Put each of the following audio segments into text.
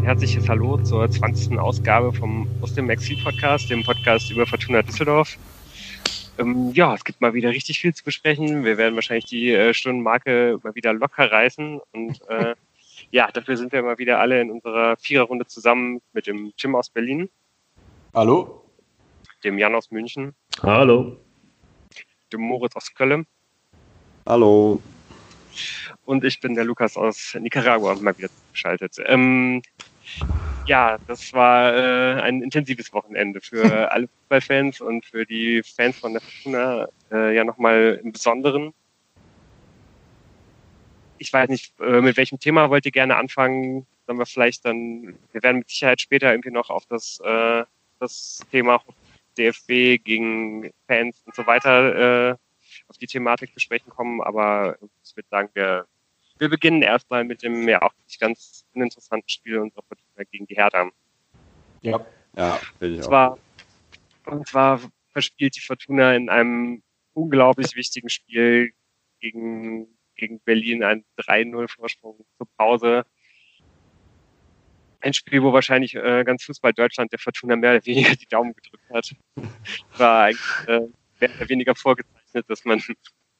ein herzliches Hallo zur 20. Ausgabe vom Aus dem Exil Podcast, dem Podcast über Fortuna Düsseldorf. Ähm, ja, es gibt mal wieder richtig viel zu besprechen. Wir werden wahrscheinlich die äh, Stundenmarke mal wieder locker reißen. Und äh, ja, dafür sind wir mal wieder alle in unserer Viererrunde zusammen mit dem Tim aus Berlin. Hallo. Dem Jan aus München. Hallo. Dem Moritz aus Köln. Hallo. Und ich bin der Lukas aus Nicaragua mal wieder zugeschaltet. Ähm, ja, das war äh, ein intensives Wochenende für alle Fußballfans und für die Fans von der Fortuna äh, ja nochmal im Besonderen. Ich weiß nicht, äh, mit welchem Thema wollt ihr gerne anfangen? Sollen wir vielleicht dann, wir werden mit Sicherheit später irgendwie noch auf das, äh, das Thema DFB gegen Fans und so weiter äh, auf die Thematik zu sprechen kommen, aber ich würde sagen, wir, wir beginnen erstmal mit dem ja auch nicht ganz uninteressanten Spiel unserer Fortuna gegen die Hertha. Ja, ja, will ich und zwar, auch. Und zwar verspielt die Fortuna in einem unglaublich wichtigen Spiel gegen, gegen Berlin einen 3-0-Vorsprung zur Pause. Ein Spiel, wo wahrscheinlich äh, ganz Fußball Deutschland der Fortuna mehr oder weniger die Daumen gedrückt hat. War eigentlich äh, mehr oder weniger vorgezeigt dass man,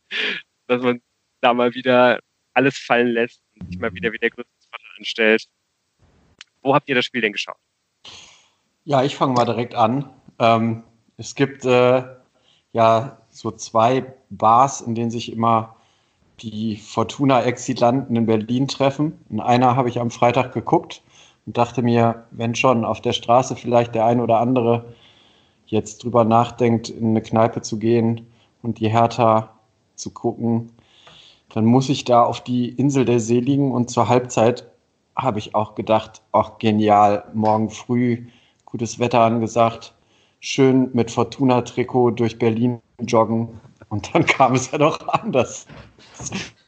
dass man da mal wieder alles fallen lässt und sich mal wieder wie der größte Vater anstellt. Wo habt ihr das Spiel denn geschaut? Ja, ich fange mal direkt an. Ähm, es gibt äh, ja so zwei Bars, in denen sich immer die Fortuna-Exilanten in Berlin treffen. In einer habe ich am Freitag geguckt und dachte mir, wenn schon auf der Straße vielleicht der ein oder andere jetzt drüber nachdenkt, in eine Kneipe zu gehen, und die Hertha zu gucken, dann muss ich da auf die Insel der Seligen und zur Halbzeit habe ich auch gedacht, ach genial, morgen früh gutes Wetter angesagt, schön mit Fortuna-Trikot durch Berlin joggen und dann kam es ja doch anders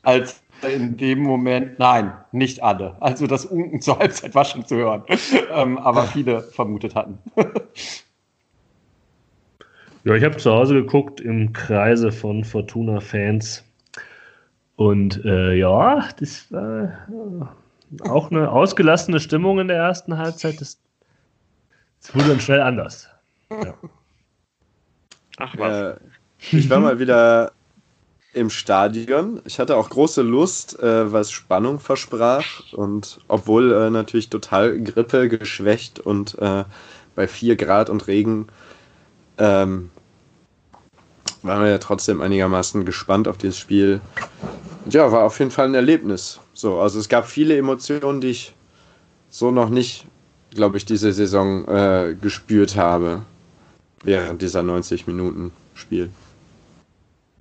als in dem Moment, nein, nicht alle. Also das Unken zur Halbzeit war schon zu hören, ähm, aber viele vermutet hatten. Ja, ich habe zu Hause geguckt im Kreise von Fortuna-Fans. Und äh, ja, das war äh, auch eine ausgelassene Stimmung in der ersten Halbzeit. Das, das wurde dann schnell anders. Ja. Ach was. Äh, ich war mal wieder im Stadion. Ich hatte auch große Lust, äh, was Spannung versprach. Und obwohl äh, natürlich total Grippe geschwächt und äh, bei 4 Grad und Regen ähm, waren wir ja trotzdem einigermaßen gespannt auf dieses Spiel. Ja, war auf jeden Fall ein Erlebnis. So, also es gab viele Emotionen, die ich so noch nicht, glaube ich, diese Saison äh, gespürt habe während dieser 90 Minuten Spiel.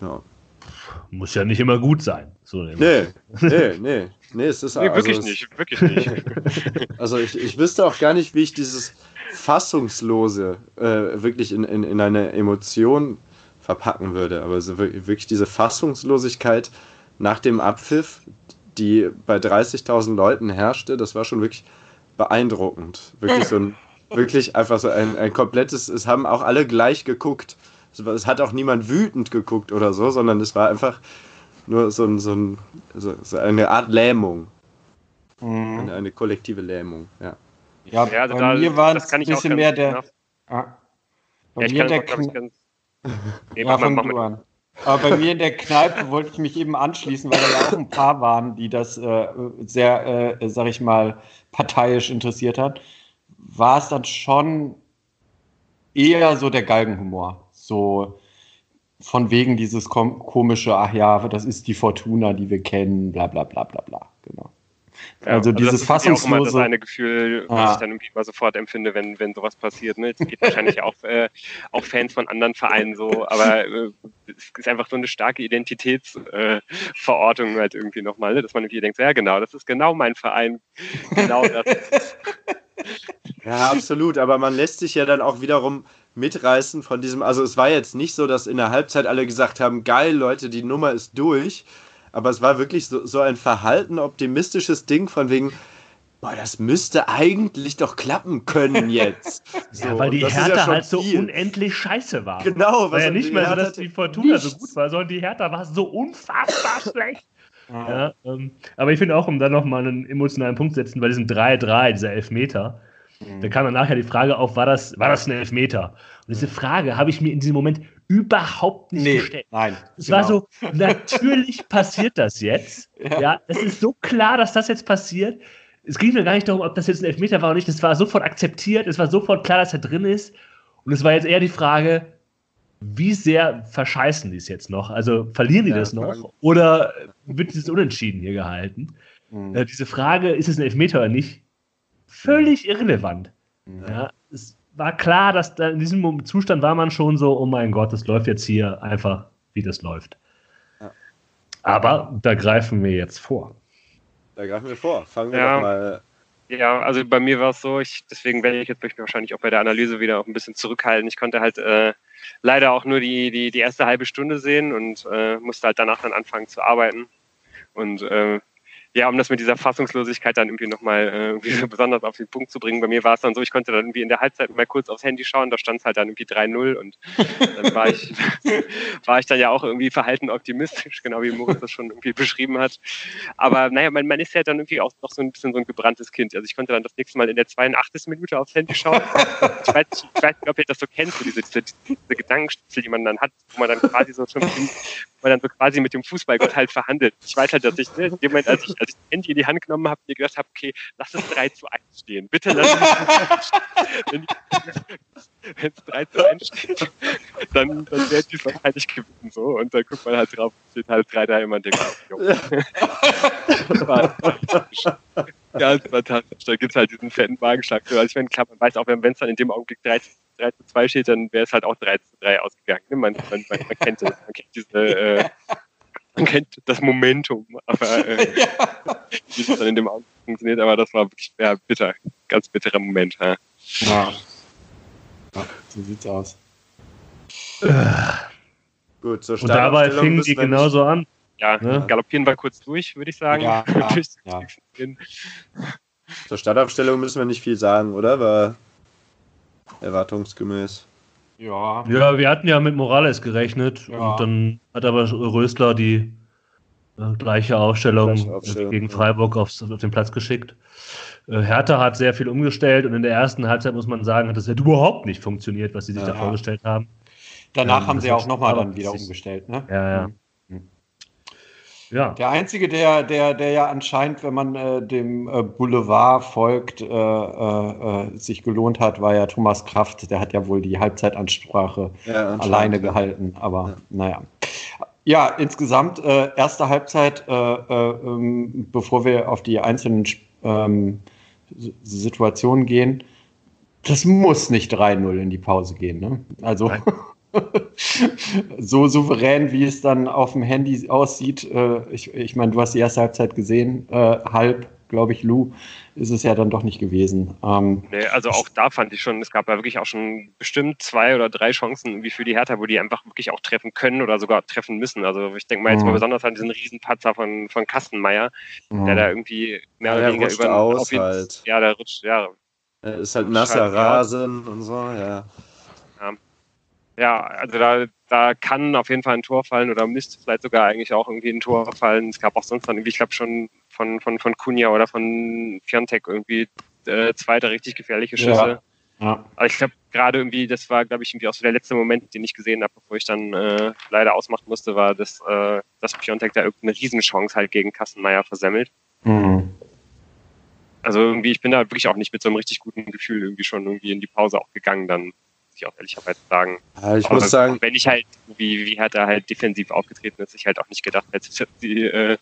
Ja. Muss ja nicht immer gut sein. So nee, nee, nee, nee, es ist nee, also wirklich es, nicht, wirklich nicht. also ich, ich wüsste auch gar nicht, wie ich dieses Fassungslose äh, wirklich in, in, in eine Emotion verpacken würde. Aber so wirklich diese Fassungslosigkeit nach dem Abpfiff, die bei 30.000 Leuten herrschte, das war schon wirklich beeindruckend. Wirklich so ein, wirklich einfach so ein, ein komplettes, es haben auch alle gleich geguckt. Es hat auch niemand wütend geguckt oder so, sondern es war einfach nur so, ein, so, ein, so, eine Art Lähmung. Mhm. Eine, eine, kollektive Lähmung, ja. Ja, ja also bei da, mir war es ein bisschen mehr der. Ah, bei ja, mir der ganz, nee, ja, fang du an. Aber bei mir in der Kneipe wollte ich mich eben anschließen, weil da ja auch ein paar waren, die das äh, sehr, äh, sag ich mal, parteiisch interessiert hat. War es dann schon eher so der Galgenhumor. So von wegen dieses komische, ach ja, das ist die Fortuna, die wir kennen, bla bla bla bla bla. Genau. Also, also dieses das fassungslose. Ja auch immer das eine Gefühl, was ah. ich dann irgendwie mal sofort empfinde, wenn, wenn sowas passiert. Ne? Es geht wahrscheinlich auch, äh, auch Fans von anderen Vereinen so, aber äh, es ist einfach so eine starke Identitätsverortung äh, halt irgendwie nochmal, ne? dass man irgendwie denkt, ja genau, das ist genau mein Verein, genau das. ja, absolut, aber man lässt sich ja dann auch wiederum mitreißen von diesem, also es war jetzt nicht so, dass in der Halbzeit alle gesagt haben, geil Leute, die Nummer ist durch, aber es war wirklich so, so ein verhalten optimistisches Ding von wegen, boah, das müsste eigentlich doch klappen können jetzt. So, ja, weil die Hertha ja halt so viel. unendlich scheiße war. Genau. War ja nicht mehr so, dass die Fortuna nicht. so gut war, sondern die Hertha war so unfassbar schlecht. Ja, ähm, aber ich finde auch, um dann nochmal einen emotionalen Punkt zu setzen, bei diesem 3-3, dieser Elfmeter, mhm. da kam dann nachher die Frage auf, war das, war das ein Elfmeter? Und diese Frage habe ich mir in diesem Moment überhaupt nicht nee, gestellt. Nein. Es genau. war so, natürlich passiert das jetzt. Ja. ja, es ist so klar, dass das jetzt passiert. Es ging mir gar nicht darum, ob das jetzt ein Elfmeter war oder nicht. Es war sofort akzeptiert, es war sofort klar, dass er drin ist. Und es war jetzt eher die Frage, wie sehr verscheißen die es jetzt noch? Also verlieren die ja, das noch? Oder wird es unentschieden hier gehalten? Mhm. Äh, diese Frage, ist es ein Elfmeter oder nicht, völlig irrelevant. Mhm. Ja, war klar, dass da in diesem Zustand war man schon so, oh mein Gott, das läuft jetzt hier einfach, wie das läuft. Ja. Aber da greifen wir jetzt vor. Da greifen wir vor. Fangen wir ja. doch mal ja, also bei mir war es so, ich, deswegen werde ich jetzt mich wahrscheinlich auch bei der Analyse wieder auch ein bisschen zurückhalten. Ich konnte halt äh, leider auch nur die, die, die erste halbe Stunde sehen und äh, musste halt danach dann anfangen zu arbeiten. Und äh, ja, um das mit dieser Fassungslosigkeit dann irgendwie nochmal äh, irgendwie so besonders auf den Punkt zu bringen. Bei mir war es dann so, ich konnte dann irgendwie in der Halbzeit mal kurz aufs Handy schauen, da stand es halt dann irgendwie 3-0 und dann war ich, war ich dann ja auch irgendwie verhalten optimistisch, genau wie Moritz das schon irgendwie beschrieben hat. Aber naja, man, man ist ja dann irgendwie auch noch so ein bisschen so ein gebranntes Kind. Also ich konnte dann das nächste Mal in der 82. Minute aufs Handy schauen. Ich weiß, ich weiß nicht, ob ihr das so kennt, so diese, diese, diese Gedankenstütze, die man dann hat, wo man dann quasi so schon man dann so quasi mit dem Fußballgott halt verhandelt. Ich weiß halt, dass ich ne, in dem Moment, als ich, als ich das Handy in die Hand genommen habe, mir gedacht habe, okay, lass es 3 zu 1 stehen. Bitte lass es Wenn es 3 zu 1 steht, dann, dann wäre die wahrscheinlich gewinnen. So. Und dann guckt man halt drauf, steht halt 3 3 immer und denkt, oh, das war fantastisch. Ganz fantastisch. Da gibt es halt diesen fetten Wagenschlag. Also ich meine, klar, man weiß auch, wenn es dann in dem Augenblick 3 zu 3 zu 2 steht, dann wäre es halt auch 3 zu 3 ausgegangen. Ne? Man, man, man, man kennt das, man kennt diese, äh, man kennt das Momentum, aber äh, ja. wie es dann in dem Augenblick funktioniert, aber das war wirklich ja, bitter, ganz bitterer Moment. Ja. ja. ja so sieht's aus. Gut, so Und dabei fingen die genauso an. Ja, ne? galoppieren wir kurz durch, würde ich sagen. Ja, ja, ja. Zur Startaufstellung müssen wir nicht viel sagen, oder? War erwartungsgemäß. Ja. Ja, wir hatten ja mit Morales gerechnet ja. und dann hat aber Rösler die äh, gleiche Aufstellung, gleiche Aufstellung gegen Freiburg aufs, auf den Platz geschickt. Äh, Hertha hat sehr viel umgestellt und in der ersten Halbzeit muss man sagen, hat das überhaupt nicht funktioniert, was sie sich ja. da vorgestellt haben. Danach ähm, haben sie auch nochmal dann wieder umgestellt, ne? Ja, ja. Ja. Der einzige, der, der, der ja anscheinend, wenn man äh, dem äh, Boulevard folgt, äh, äh, äh sich gelohnt hat, war ja Thomas Kraft. Der hat ja wohl die Halbzeitansprache ja, alleine gehalten. Aber ja. naja. Ja, insgesamt äh, erste Halbzeit, ähm, bevor wir auf die einzelnen ähm, Situationen gehen, das muss nicht 3-0 in die Pause gehen. Ne? Also. so souverän, wie es dann auf dem Handy aussieht. Äh, ich, ich meine, du hast die erste Halbzeit gesehen, äh, halb, glaube ich, Lou, ist es ja dann doch nicht gewesen. Ähm, nee, also auch da fand ich schon, es gab ja wirklich auch schon bestimmt zwei oder drei Chancen wie für die Hertha, wo die einfach wirklich auch treffen können oder sogar treffen müssen. Also ich denke mal jetzt mal mhm. besonders an diesen Riesenpatzer von, von Kastenmeier, mhm. der da irgendwie mehr oder weniger über aus, ihn, halt. Ja, der rutscht, ja. Er ist halt nasser Rasen und so, ja ja, also da, da kann auf jeden Fall ein Tor fallen oder müsste vielleicht sogar eigentlich auch irgendwie ein Tor fallen. Es gab auch sonst dann irgendwie, ich glaube schon von, von, von Kunja oder von Fiontek irgendwie äh, zweite richtig gefährliche Schüsse. Ja. ja. Aber ich glaube gerade irgendwie, das war glaube ich irgendwie auch so der letzte Moment, den ich gesehen habe, bevor ich dann äh, leider ausmachen musste, war, dass, äh, dass Piontek da irgendeine Riesenchance halt gegen Kassenmeier versemmelt. Mhm. Also irgendwie, ich bin da wirklich auch nicht mit so einem richtig guten Gefühl irgendwie schon irgendwie in die Pause auch gegangen dann ich auch ehrlicherweise sagen. Ja, ich muss sagen. Wenn ich halt, wie, wie hat er halt defensiv aufgetreten ist, ich halt auch nicht gedacht hätte, dass die, äh,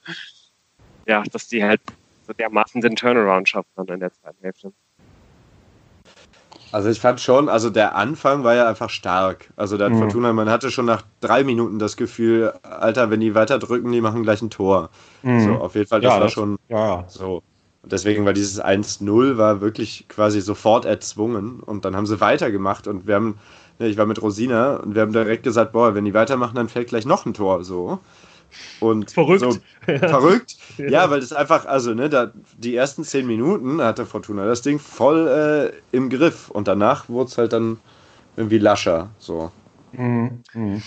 ja, dass die halt so dermaßen den Turnaround schaffen dann in der zweiten Hälfte. Also ich fand schon, also der Anfang war ja einfach stark. Also der mhm. Fortuna, man hatte schon nach drei Minuten das Gefühl, Alter, wenn die weiter drücken, die machen gleich ein Tor. Mhm. So, auf jeden Fall, das ja, war das, schon ja. so. Und deswegen war dieses 1-0 war wirklich quasi sofort erzwungen. Und dann haben sie weitergemacht und wir haben, ne, ich war mit Rosina und wir haben direkt gesagt, boah, wenn die weitermachen, dann fällt gleich noch ein Tor so. Und verrückt. So, verrückt. ja. ja, weil das einfach, also, ne, da, die ersten zehn Minuten hatte Fortuna das Ding voll äh, im Griff und danach wurde es halt dann irgendwie lascher. So. Mhm. Mhm.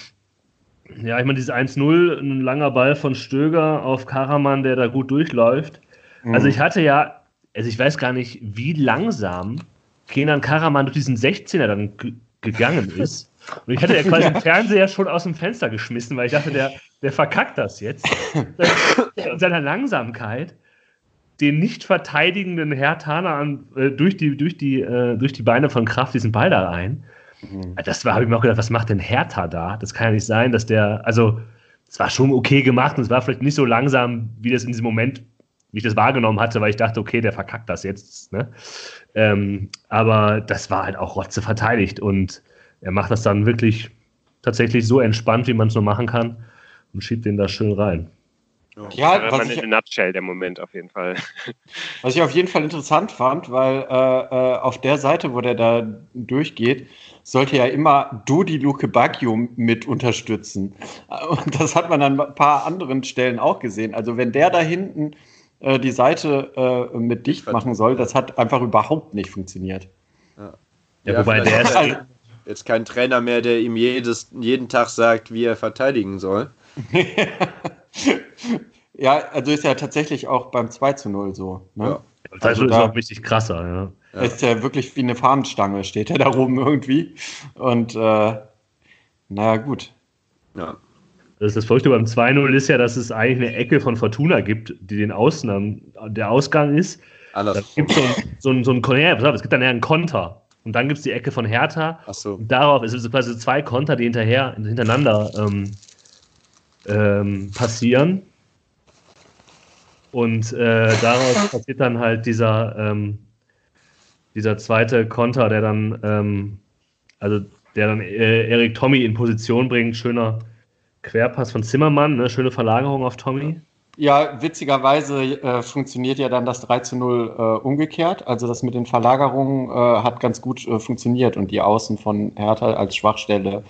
Ja, ich meine, dieses 1-0, ein langer Ball von Stöger auf Karaman, der da gut durchläuft. Mhm. Also ich hatte ja, also ich weiß gar nicht, wie langsam Kenan Karaman durch diesen 16er dann gegangen ist. Und ich hatte ja quasi den Fernseher schon aus dem Fenster geschmissen, weil ich dachte, der, der verkackt das jetzt. In seiner Langsamkeit den nicht verteidigenden Herr Tana äh, durch, die, durch, die, äh, durch die Beine von Kraft diesen Ball da rein. Mhm. Das war, habe ich mir auch gedacht, was macht denn Hertha da? Das kann ja nicht sein, dass der, also es war schon okay gemacht und es war vielleicht nicht so langsam, wie das in diesem Moment, wie ich das wahrgenommen hatte, weil ich dachte, okay, der verkackt das jetzt. Ne? Ähm, aber das war halt auch Rotze verteidigt und er macht das dann wirklich tatsächlich so entspannt, wie man es nur machen kann und schiebt den da schön rein. Ja, ja was ich, in Nutshell der Moment auf jeden Fall. Was ich auf jeden Fall interessant fand, weil äh, äh, auf der Seite, wo der da durchgeht, sollte ja immer Dodi Luke Baggio mit unterstützen. Und das hat man an ein paar anderen Stellen auch gesehen. Also wenn der da hinten äh, die Seite äh, mit dicht machen soll, das hat einfach überhaupt nicht funktioniert. Ja, ja wobei der ist jetzt kein Trainer mehr, der ihm jedes, jeden Tag sagt, wie er verteidigen soll. ja, also ist ja tatsächlich auch beim 2 zu 0 so. Ne? Ja. Das also ist auch richtig krasser, ja. Ist ja wirklich wie eine Fahnenstange, steht er da oben irgendwie. Und äh, naja, gut. Ja. Das, das Verrückte beim 2-0 ist ja, dass es eigentlich eine Ecke von Fortuna gibt, die den Ausnahmen, der Ausgang ist. Alles. Da gibt so ein, so ein, so ein, ja, es gibt dann ja einen Konter. Und dann gibt es die Ecke von Hertha. Ach so. Und darauf ist es quasi zwei Konter, die hinterher, hintereinander ähm, ähm, passieren. Und äh, daraus passiert dann halt dieser, ähm, dieser zweite Konter, der dann, ähm, also der dann äh, Erik Tommy in Position bringt. Schöner Querpass von Zimmermann, ne? schöne Verlagerung auf Tommy. Ja, witzigerweise äh, funktioniert ja dann das 3 zu 0 äh, umgekehrt. Also das mit den Verlagerungen äh, hat ganz gut äh, funktioniert und die Außen von Hertha als Schwachstelle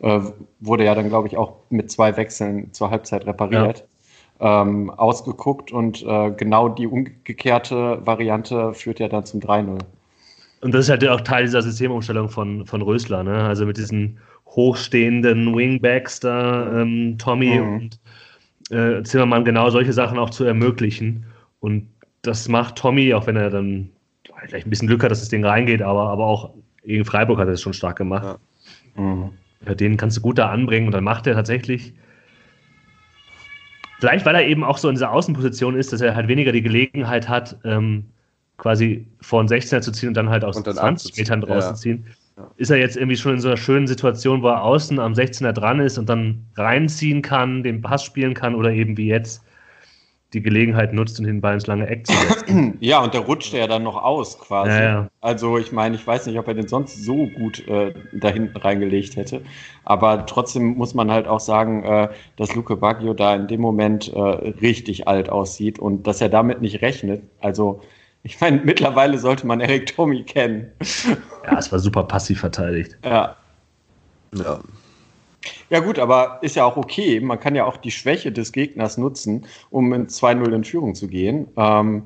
äh, wurde ja dann, glaube ich, auch mit zwei Wechseln zur Halbzeit repariert. Ja. Ähm, ausgeguckt und äh, genau die umgekehrte Variante führt ja dann zum 3-0. Und das ist halt auch Teil dieser Systemumstellung von, von Rösler, ne? Also mit diesen hochstehenden Wingbacks da, ähm, Tommy mhm. und äh, Zimmermann genau solche Sachen auch zu ermöglichen. Und das macht Tommy, auch wenn er dann vielleicht ein bisschen Glück hat, dass das Ding reingeht, aber, aber auch gegen Freiburg hat er es schon stark gemacht. Ja. Mhm. Ja, den kannst du gut da anbringen und dann macht er tatsächlich. Vielleicht, weil er eben auch so in dieser Außenposition ist, dass er halt weniger die Gelegenheit hat, ähm, quasi vor den 16er zu ziehen und dann halt aus 20 Metern draußen ja. zu ziehen, ist er jetzt irgendwie schon in so einer schönen Situation, wo er außen am 16er dran ist und dann reinziehen kann, den Pass spielen kann oder eben wie jetzt die Gelegenheit nutzt und den Ball ins lange Eck zu setzen. Ja, und der rutscht ja dann noch aus quasi. Ja, ja. Also ich meine, ich weiß nicht, ob er den sonst so gut äh, da hinten reingelegt hätte. Aber trotzdem muss man halt auch sagen, äh, dass Luke Baggio da in dem Moment äh, richtig alt aussieht und dass er damit nicht rechnet. Also ich meine, mittlerweile sollte man Eric Tommy kennen. Ja, es war super passiv verteidigt. Ja. Ja. Ja gut, aber ist ja auch okay. Man kann ja auch die Schwäche des Gegners nutzen, um in 2-0 in Führung zu gehen. Ähm,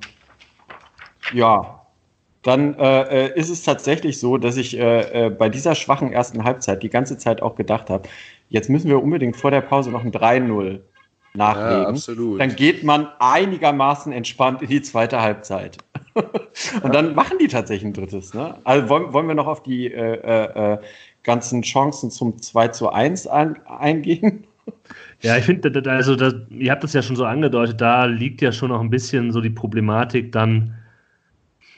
ja, dann äh, äh, ist es tatsächlich so, dass ich äh, äh, bei dieser schwachen ersten Halbzeit die ganze Zeit auch gedacht habe, jetzt müssen wir unbedingt vor der Pause noch ein 3-0 nachlegen. Ja, absolut. Dann geht man einigermaßen entspannt in die zweite Halbzeit. Und dann machen die tatsächlich ein drittes. Ne? Also wollen, wollen wir noch auf die äh, äh, äh ganzen Chancen zum 2 zu 1 ein, eingehen? Ja, ich finde, also das, ihr habt das ja schon so angedeutet, da liegt ja schon noch ein bisschen so die Problematik dann,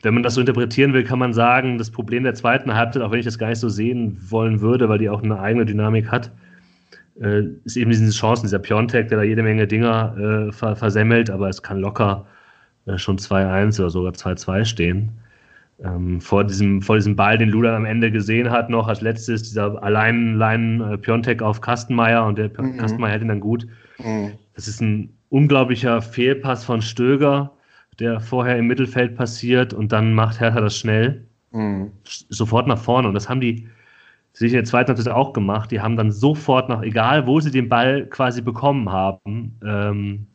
wenn man das so interpretieren will, kann man sagen, das Problem der zweiten Halbzeit, auch wenn ich das gar nicht so sehen wollen würde, weil die auch eine eigene Dynamik hat, äh, ist eben diese Chancen, dieser Piontek, der da jede Menge Dinger äh, ver versemmelt, aber es kann locker äh, schon 2-1 oder sogar 2-2 stehen ähm, vor, diesem, vor diesem Ball, den Luda am Ende gesehen hat, noch als letztes, dieser allein äh, Piontek auf Kastenmeier und der mhm. Kastenmeier hält ihn dann gut. Mhm. Das ist ein unglaublicher Fehlpass von Stöger, der vorher im Mittelfeld passiert und dann macht Hertha das schnell. Mhm. Sofort nach vorne. Und das haben die sich in der zweiten Halbzeit auch gemacht. Die haben dann sofort nach, egal wo sie den Ball quasi bekommen haben, ähm,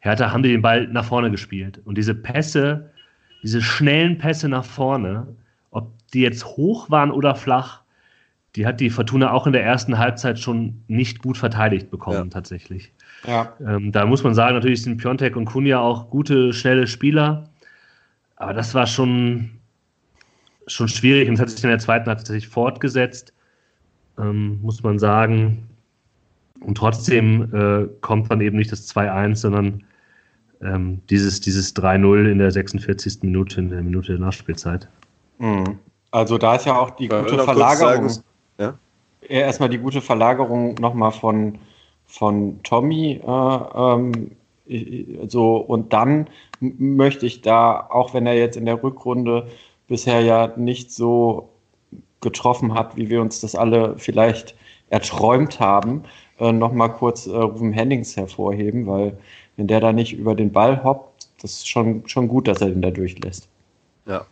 Hertha haben die den Ball nach vorne gespielt. Und diese Pässe, diese schnellen Pässe nach vorne, ob die jetzt hoch waren oder flach, die hat die Fortuna auch in der ersten Halbzeit schon nicht gut verteidigt bekommen, ja. tatsächlich. Ja. Ähm, da muss man sagen, natürlich sind Piontek und Kunja auch gute, schnelle Spieler. Aber das war schon, schon schwierig und es hat sich in der zweiten Halbzeit tatsächlich fortgesetzt, ähm, muss man sagen. Und trotzdem äh, kommt dann eben nicht das 2-1, sondern ähm, dieses, dieses 3-0 in der 46. Minute, in der Minute der Nachspielzeit. Mhm. Also da ist ja auch die gute Verlagerung. Sagen, ja? Erstmal die gute Verlagerung nochmal von, von Tommy. Äh, ähm, so, und dann möchte ich da, auch wenn er jetzt in der Rückrunde bisher ja nicht so getroffen hat, wie wir uns das alle vielleicht erträumt haben, äh, nochmal kurz äh, Ruben Hennings hervorheben, weil wenn der da nicht über den Ball hoppt, das ist schon, schon gut, dass er den da durchlässt. Ja.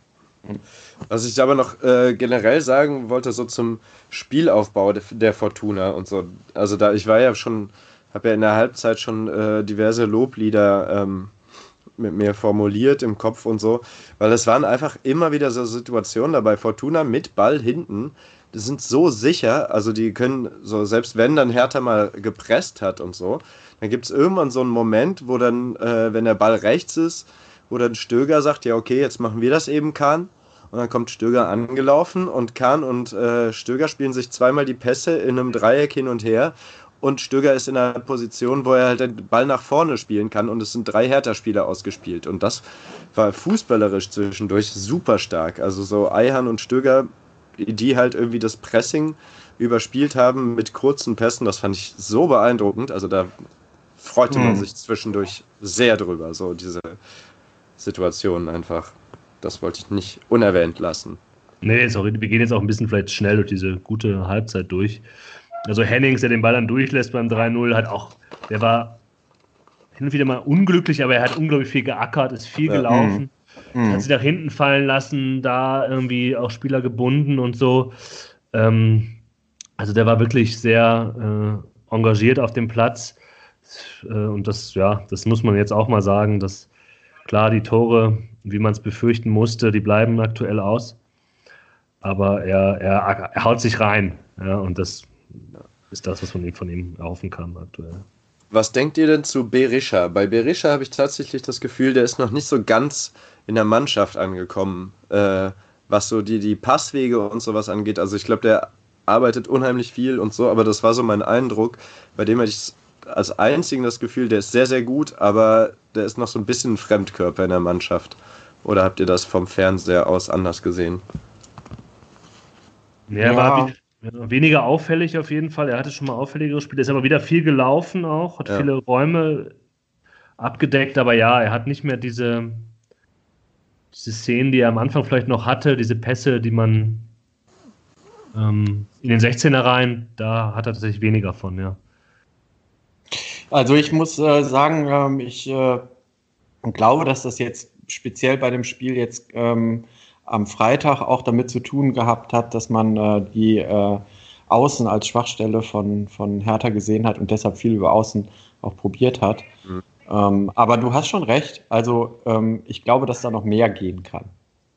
Was ich aber noch äh, generell sagen wollte, so zum Spielaufbau der, der, Fortuna und so. Also da, ich war ja schon, habe ja in der Halbzeit schon äh, diverse Loblieder ähm, mit mir formuliert im Kopf und so, weil es waren einfach immer wieder so Situationen dabei. Fortuna mit Ball hinten, die sind so sicher, also die können so, selbst wenn dann Hertha mal gepresst hat und so, dann gibt es irgendwann so einen Moment, wo dann, äh, wenn der Ball rechts ist, wo dann Stöger sagt, ja okay, jetzt machen wir das eben, Kahn. Und dann kommt Stöger angelaufen und Kahn und äh, Stöger spielen sich zweimal die Pässe in einem Dreieck hin und her. Und Stöger ist in einer Position, wo er halt den Ball nach vorne spielen kann und es sind drei Hertha-Spieler ausgespielt. Und das war fußballerisch zwischendurch super stark. Also so Eihan und Stöger, die halt irgendwie das Pressing überspielt haben mit kurzen Pässen, das fand ich so beeindruckend. Also da freute man hm. sich zwischendurch sehr drüber, so diese Situation einfach. Das wollte ich nicht unerwähnt lassen. Nee, sorry, wir gehen jetzt auch ein bisschen vielleicht schnell durch diese gute Halbzeit durch. Also Hennings, der den Ball dann durchlässt beim 3-0, hat auch, der war hin und wieder mal unglücklich, aber er hat unglaublich viel geackert, ist viel gelaufen. Mhm. Hat sich nach hinten fallen lassen, da irgendwie auch Spieler gebunden und so. Ähm, also der war wirklich sehr äh, engagiert auf dem Platz. Äh, und das, ja, das muss man jetzt auch mal sagen, dass klar die Tore, wie man es befürchten musste, die bleiben aktuell aus. Aber er, er, er haut sich rein. Ja, und das ist das, was man ihm von ihm erhoffen kann aktuell. Was denkt ihr denn zu Berisha? Bei Berisha habe ich tatsächlich das Gefühl, der ist noch nicht so ganz in der Mannschaft angekommen, äh, was so die, die Passwege und sowas angeht. Also ich glaube, der arbeitet unheimlich viel und so, aber das war so mein Eindruck. Bei dem hatte ich als einzigen das Gefühl, der ist sehr, sehr gut, aber der ist noch so ein bisschen ein Fremdkörper in der Mannschaft. Oder habt ihr das vom Fernseher aus anders gesehen? Ja, ja. War weniger auffällig auf jeden Fall. Er hatte schon mal auffälligere Spiele, ist aber wieder viel gelaufen auch, hat ja. viele Räume abgedeckt, aber ja, er hat nicht mehr diese, diese Szenen, die er am Anfang vielleicht noch hatte, diese Pässe, die man ähm, in den 16er rein, da hat er tatsächlich weniger von, ja. Also ich muss äh, sagen, ähm, ich äh, glaube, dass das jetzt speziell bei dem Spiel jetzt ähm, am Freitag auch damit zu tun gehabt hat, dass man äh, die äh, Außen als Schwachstelle von, von Hertha gesehen hat und deshalb viel über Außen auch probiert hat. Mhm. Ähm, aber du hast schon recht. Also ähm, ich glaube, dass da noch mehr gehen kann.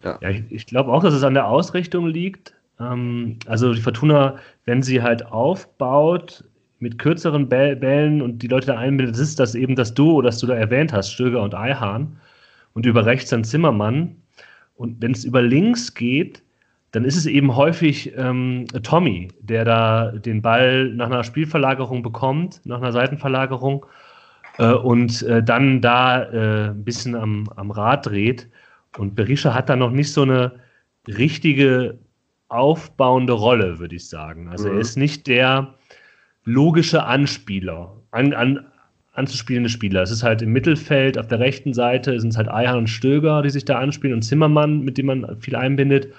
Ja, ja ich, ich glaube auch, dass es an der Ausrichtung liegt. Ähm, also die Fortuna, wenn sie halt aufbaut, mit kürzeren Bällen und die Leute da einbindet, ist das eben das Duo, das du da erwähnt hast, Stöger und Eihahn. Und über rechts dann Zimmermann. Und wenn es über links geht, dann ist es eben häufig ähm, Tommy, der da den Ball nach einer Spielverlagerung bekommt, nach einer Seitenverlagerung äh, und äh, dann da äh, ein bisschen am, am Rad dreht. Und Berisha hat da noch nicht so eine richtige aufbauende Rolle, würde ich sagen. Also mhm. er ist nicht der, logische Anspieler, an, an, anzuspielende Spieler. Es ist halt im Mittelfeld, auf der rechten Seite sind es halt Eihan und Stöger, die sich da anspielen und Zimmermann, mit dem man viel einbindet.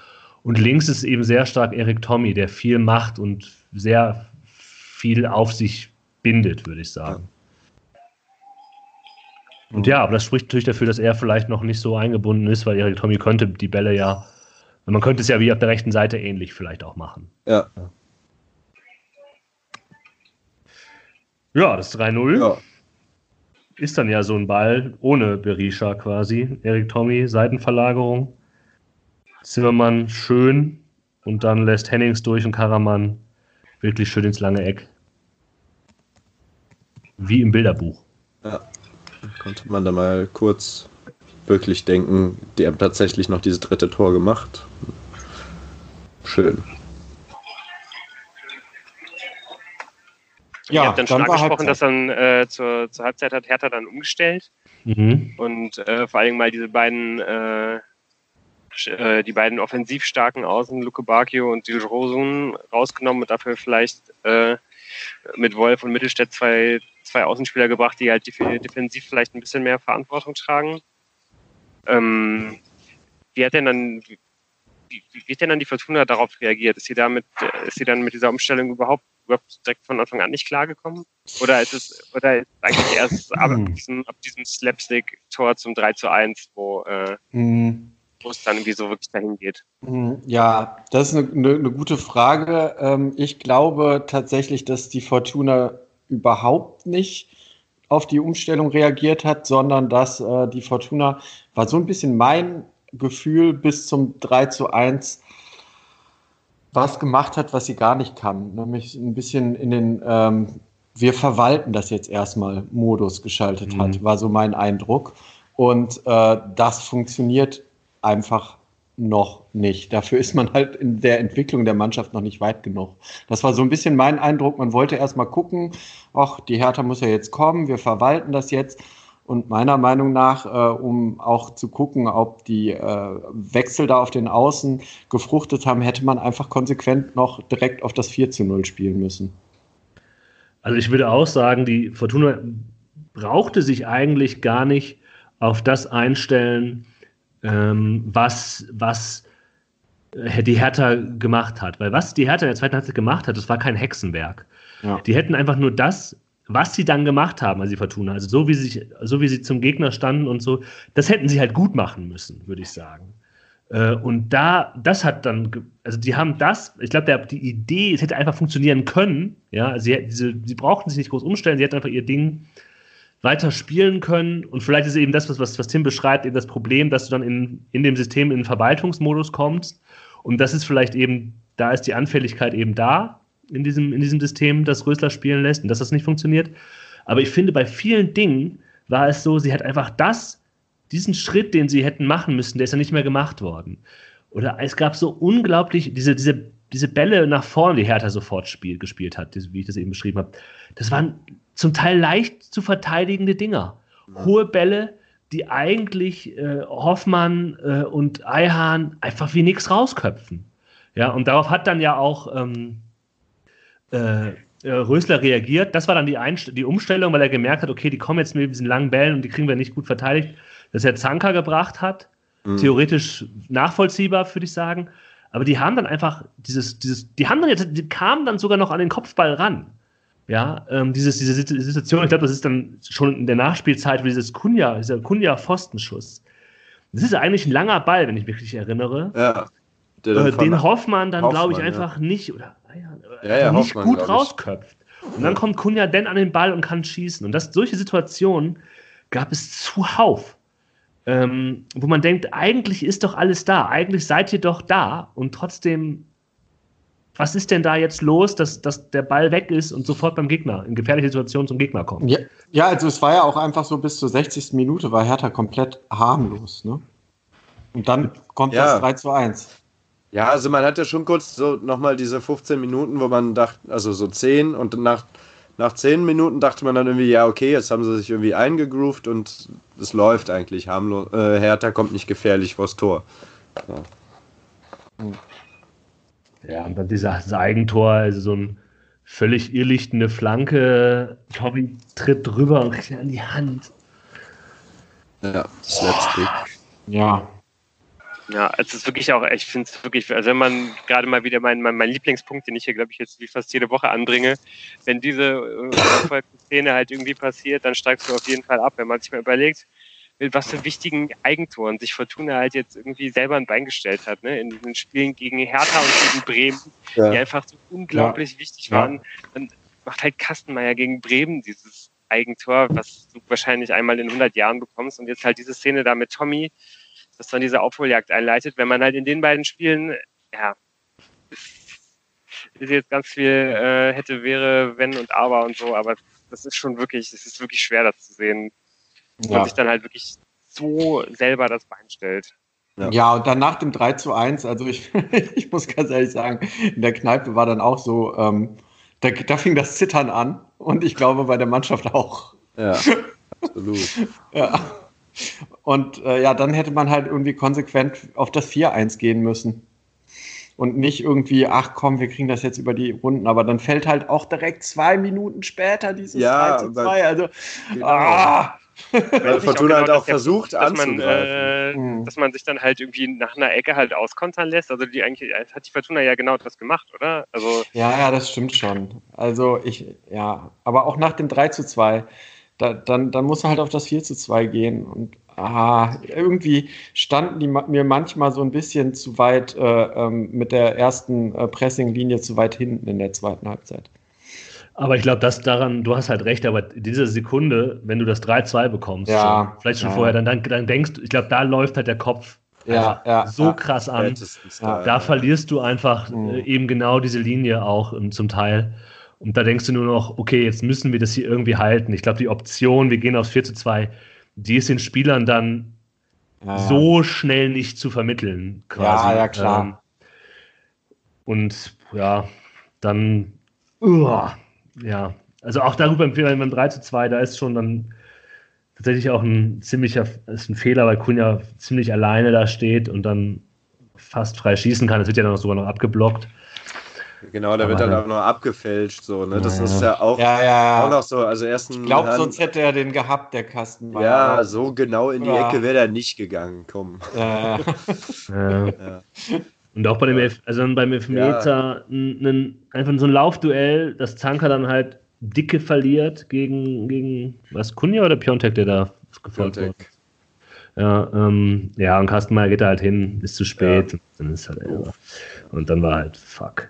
Und links ist eben sehr stark Erik Tommy, der viel macht und sehr viel auf sich bindet, würde ich sagen. Und ja, aber das spricht natürlich dafür, dass er vielleicht noch nicht so eingebunden ist, weil Erik Tommy könnte die Bälle ja, man könnte es ja wie auf der rechten Seite ähnlich vielleicht auch machen. Ja. ja. Ja, das 3-0 ja. Ist dann ja so ein Ball ohne Berisha quasi. Erik Tommy, Seitenverlagerung. Zimmermann schön und dann lässt Hennings durch und Karaman wirklich schön ins lange Eck. Wie im Bilderbuch. Ja, konnte man da mal kurz wirklich denken, die haben tatsächlich noch dieses dritte Tor gemacht. Schön. Ja, Ihr habt dann schon angesprochen, dass dann äh, zur, zur Halbzeit hat Hertha dann umgestellt mhm. und äh, vor allem mal diese beiden äh, äh die beiden offensiv starken Außen, Luke Bacchio und Dilrosun, rausgenommen und dafür vielleicht äh, mit Wolf und Mittelstädt zwei, zwei Außenspieler gebracht, die halt defensiv vielleicht ein bisschen mehr Verantwortung tragen. Ähm, wie hat denn dann, wie, wie wird denn dann die Fortuna darauf reagiert? Ist sie damit, ist sie dann mit dieser Umstellung überhaupt, überhaupt direkt von Anfang an nicht klargekommen? Oder ist es, oder ist es eigentlich erst ab diesem, ab diesem Slapstick-Tor zum 3 zu 1, wo, äh, mhm. wo es dann irgendwie so wirklich dahin geht? Hm, ja, das ist eine, eine, eine gute Frage. Ähm, ich glaube tatsächlich, dass die Fortuna überhaupt nicht auf die Umstellung reagiert hat, sondern dass äh, die Fortuna war so ein bisschen mein Gefühl bis zum 3 zu 1 was gemacht hat, was sie gar nicht kann. Nämlich ein bisschen in den ähm, Wir verwalten das jetzt erstmal Modus geschaltet mhm. hat, war so mein Eindruck. Und äh, das funktioniert einfach noch nicht. Dafür ist man halt in der Entwicklung der Mannschaft noch nicht weit genug. Das war so ein bisschen mein Eindruck. Man wollte erst mal gucken, ach, die Hertha muss ja jetzt kommen, wir verwalten das jetzt. Und meiner Meinung nach, äh, um auch zu gucken, ob die äh, Wechsel da auf den Außen gefruchtet haben, hätte man einfach konsequent noch direkt auf das 4 zu 0 spielen müssen. Also ich würde auch sagen, die Fortuna brauchte sich eigentlich gar nicht auf das einstellen, ähm, was, was äh, die Hertha gemacht hat. Weil was die Hertha in der zweiten Halbzeit gemacht hat, das war kein Hexenwerk. Ja. Die hätten einfach nur das, was sie dann gemacht haben, also die Fortuna, also so wie, sie, so wie sie zum Gegner standen und so, das hätten sie halt gut machen müssen, würde ich sagen. Äh, und da, das hat dann, also die haben das, ich glaube, die Idee, es hätte einfach funktionieren können, ja, sie, sie, sie brauchten sich nicht groß umstellen, sie hätten einfach ihr Ding weiter spielen können. Und vielleicht ist eben das, was, was, was Tim beschreibt, eben das Problem, dass du dann in, in dem System in den Verwaltungsmodus kommst. Und das ist vielleicht eben, da ist die Anfälligkeit eben da in diesem, in diesem System, das Rösler spielen lässt und dass das nicht funktioniert. Aber ich finde, bei vielen Dingen war es so, sie hat einfach das, diesen Schritt, den sie hätten machen müssen, der ist ja nicht mehr gemacht worden. Oder es gab so unglaublich, diese, diese, diese Bälle nach vorne, die Hertha sofort spiel, gespielt hat, wie ich das eben beschrieben habe. Das waren zum Teil leicht zu verteidigende Dinger. Hohe Bälle, die eigentlich äh, Hoffmann äh, und Eihahn einfach wie nichts rausköpfen. Ja, und darauf hat dann ja auch ähm, äh, äh, Rösler reagiert. Das war dann die, Einst die Umstellung, weil er gemerkt hat, okay, die kommen jetzt mit diesen langen Bällen und die kriegen wir nicht gut verteidigt, dass er Zanka gebracht hat. Mhm. Theoretisch nachvollziehbar, würde ich sagen. Aber die haben dann einfach dieses, dieses, die haben dann jetzt, die kamen dann sogar noch an den Kopfball ran. Ja, ähm, dieses, diese Situation, ich glaube, das ist dann schon in der Nachspielzeit, wo dieses Kunja, dieser Kunja-Pfostenschuss. Das ist eigentlich ein langer Ball, wenn ich mich richtig erinnere. Ja. Äh, den Hoffmann dann, glaube ich, einfach ja. nicht, oder ja, ja, nicht Hoffmann, gut rausköpft. Und dann kommt Kunja denn an den Ball und kann schießen. Und das, solche Situationen gab es zuhauf. Ähm, wo man denkt, eigentlich ist doch alles da, eigentlich seid ihr doch da und trotzdem was ist denn da jetzt los, dass, dass der Ball weg ist und sofort beim Gegner, in gefährliche Situationen zum Gegner kommt? Ja, ja, also es war ja auch einfach so, bis zur 60. Minute war Hertha komplett harmlos. Ne? Und dann kommt ja. das 3 zu 1. Ja, also man hatte schon kurz so nochmal diese 15 Minuten, wo man dachte, also so 10 und nach, nach 10 Minuten dachte man dann irgendwie, ja, okay, jetzt haben sie sich irgendwie eingegroovt und es läuft eigentlich harmlos. Äh, Hertha kommt nicht gefährlich vors Tor. Ja. Ja, und dann dieses Eigentor, also so ein völlig irrlichtende Flanke. Tommy tritt drüber und kriegt ihn an die Hand. Ja, Slapstick. Ja. Ja, also es ist wirklich auch, ich finde es wirklich, also wenn man gerade mal wieder mein, mein, mein Lieblingspunkt, den ich hier, glaube ich, jetzt wie fast jede Woche anbringe, wenn diese äh, Szene halt irgendwie passiert, dann steigst du auf jeden Fall ab. Wenn man sich mal überlegt, mit was für wichtigen Eigentoren sich Fortuna halt jetzt irgendwie selber ein Bein gestellt hat, ne? In den Spielen gegen Hertha und gegen Bremen, ja. die einfach so unglaublich ja. wichtig waren. Dann macht halt Kastenmeier gegen Bremen dieses Eigentor, was du wahrscheinlich einmal in 100 Jahren bekommst und jetzt halt diese Szene da mit Tommy, dass dann diese Aufholjagd einleitet, wenn man halt in den beiden Spielen, ja, ist jetzt ganz viel äh, hätte, wäre, wenn und aber und so, aber das ist schon wirklich, es ist wirklich schwer, das zu sehen. Ja. Und sich dann halt wirklich so selber das Bein stellt. Ja. ja, und dann nach dem 3 zu 1, also ich, ich muss ganz ehrlich sagen, in der Kneipe war dann auch so, ähm, da, da fing das Zittern an und ich glaube bei der Mannschaft auch. Ja, absolut. ja. Und äh, ja, dann hätte man halt irgendwie konsequent auf das 4-1 gehen müssen und nicht irgendwie, ach komm, wir kriegen das jetzt über die Runden, aber dann fällt halt auch direkt zwei Minuten später dieses ja, 3 zu 2. Also, genau. ah, weil Fortuna halt auch versucht dass man, äh, mhm. dass man sich dann halt irgendwie nach einer Ecke halt auskontern lässt. Also die eigentlich hat die Fortuna ja genau das gemacht, oder? Also ja, ja, das stimmt schon. Also ich, ja, aber auch nach dem 3 zu 2, da, dann, dann muss er halt auf das 4 zu 2 gehen. Und ah, irgendwie standen die mir manchmal so ein bisschen zu weit äh, ähm, mit der ersten äh, Pressinglinie zu weit hinten in der zweiten Halbzeit. Aber ich glaube, dass daran, du hast halt recht, aber diese Sekunde, wenn du das 3-2 bekommst, ja, schon, vielleicht schon ja. vorher, dann, dann, dann denkst du, ich glaube, da läuft halt der Kopf ja, ja, so krass an. Da verlierst du einfach mhm. äh, eben genau diese Linie auch um, zum Teil. Und da denkst du nur noch, okay, jetzt müssen wir das hier irgendwie halten. Ich glaube, die Option, wir gehen aufs 4 zu 2, die ist den Spielern dann ja, so schnell nicht zu vermitteln. Quasi. Ja, ja, klar. Ähm, und ja, dann, uh, ja, also auch darüber empfehlen, beim 3 zu 2, da ist schon dann tatsächlich auch ein ziemlicher, ist ein Fehler, weil Kunja ziemlich alleine da steht und dann fast frei schießen kann. Das wird ja dann sogar noch abgeblockt. Genau, da wird dann auch noch abgefälscht, so, ne? Das ja. ist ja auch, ja, ja. auch noch so, also erst Ich glaube, sonst hätte er den gehabt, der Kasten. Ja, so genau in die Ecke wäre er nicht gegangen, komm. Ja. Und auch bei dem, Elf, also beim Elfmeter ein, einfach so ein Laufduell, das Zanker dann halt dicke verliert gegen, gegen was, Kunja oder Piontek, der da gefolgt wurde? Ja, ähm, ja, und Kastenmeier geht da halt hin, ist zu spät. Ja. Dann ist halt, oh. Und dann war halt, fuck.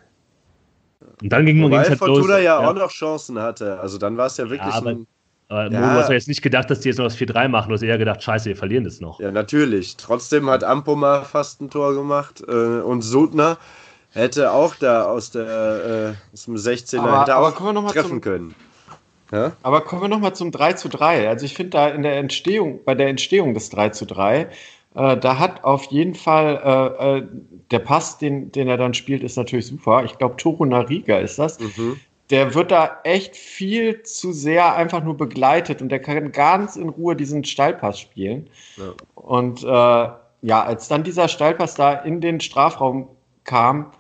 Und dann ging es halt Fortuna los. ja, ja auch noch Chancen hatte. Also dann war es ja wirklich ja, aber, ein. Aber ja. Mo, hast du jetzt nicht gedacht, dass die jetzt noch das 4-3 machen, du hast eher gedacht, scheiße, wir verlieren das noch. Ja, natürlich. Trotzdem hat Ampoma fast ein Tor gemacht äh, und Sudner hätte auch da aus, der, äh, aus dem 16er aber, aber auch treffen zum, können. Ja? Aber kommen wir nochmal zum 3 zu 3. Also ich finde da in der Entstehung, bei der Entstehung des 3 zu 3, äh, da hat auf jeden Fall äh, äh, der Pass, den, den er dann spielt, ist natürlich super. Ich glaube, Toro Nariga ist das. Mhm. Der wird da echt viel zu sehr einfach nur begleitet und der kann ganz in Ruhe diesen Steilpass spielen. Ja. Und äh, ja, als dann dieser Steilpass da in den Strafraum kam,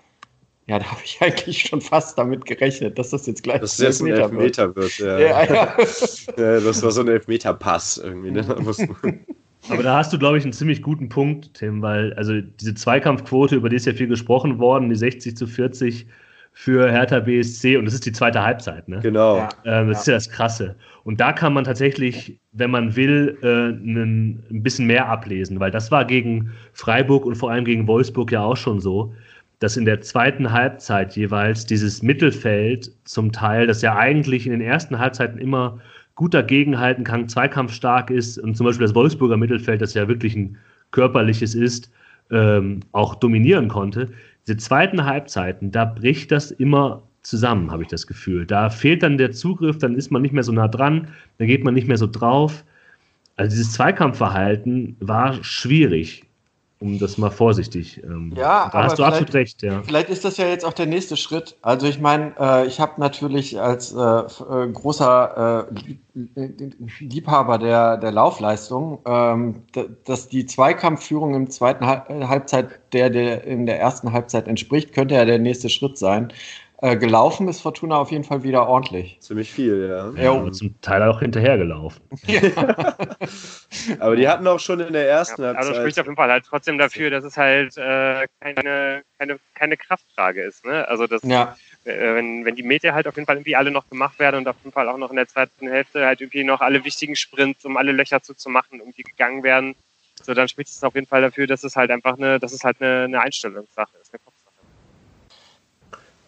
ja, da habe ich eigentlich schon fast damit gerechnet, dass das jetzt gleich das jetzt ein Elfmeter wird. wird ja. Ja, ja. ja. das war so ein Elfmeter-Pass irgendwie. Ne? Aber da hast du, glaube ich, einen ziemlich guten Punkt, Tim, weil also diese Zweikampfquote, über die ist ja viel gesprochen worden, die 60 zu 40 für Hertha BSC und das ist die zweite Halbzeit, ne? Genau. Ja, ähm, das ja. ist ja das Krasse. Und da kann man tatsächlich, wenn man will, äh, einen, ein bisschen mehr ablesen, weil das war gegen Freiburg und vor allem gegen Wolfsburg ja auch schon so, dass in der zweiten Halbzeit jeweils dieses Mittelfeld zum Teil, das ja eigentlich in den ersten Halbzeiten immer gut dagegenhalten kann, zweikampfstark ist und zum Beispiel das Wolfsburger Mittelfeld, das ja wirklich ein körperliches ist, ähm, auch dominieren konnte. Diese zweiten Halbzeiten, da bricht das immer zusammen, habe ich das Gefühl. Da fehlt dann der Zugriff, dann ist man nicht mehr so nah dran, dann geht man nicht mehr so drauf. Also dieses Zweikampfverhalten war schwierig um das mal vorsichtig. Ähm, ja, da hast du absolut recht. Ja. Vielleicht ist das ja jetzt auch der nächste Schritt. Also ich meine, äh, ich habe natürlich als äh, äh großer äh, Liebhaber der, der Laufleistung, ähm, dass die Zweikampfführung im zweiten Halbzeit der, der in der ersten Halbzeit entspricht, könnte ja der nächste Schritt sein. Äh, gelaufen ist Fortuna auf jeden Fall wieder ordentlich. Ziemlich viel, ja. Ja, aber zum Teil auch hinterhergelaufen. Ja. aber die hatten auch schon in der ersten ja, Also spricht auf jeden Fall halt trotzdem dafür, dass es halt äh, keine, keine, keine Kraftfrage ist. Ne? Also das, ja. äh, wenn, wenn die Meter halt auf jeden Fall irgendwie alle noch gemacht werden und auf jeden Fall auch noch in der zweiten Hälfte halt irgendwie noch alle wichtigen Sprints, um alle Löcher zuzumachen, irgendwie gegangen werden, so dann spricht es auf jeden Fall dafür, dass es halt einfach eine, dass es halt eine, eine Einstellungssache ist, eine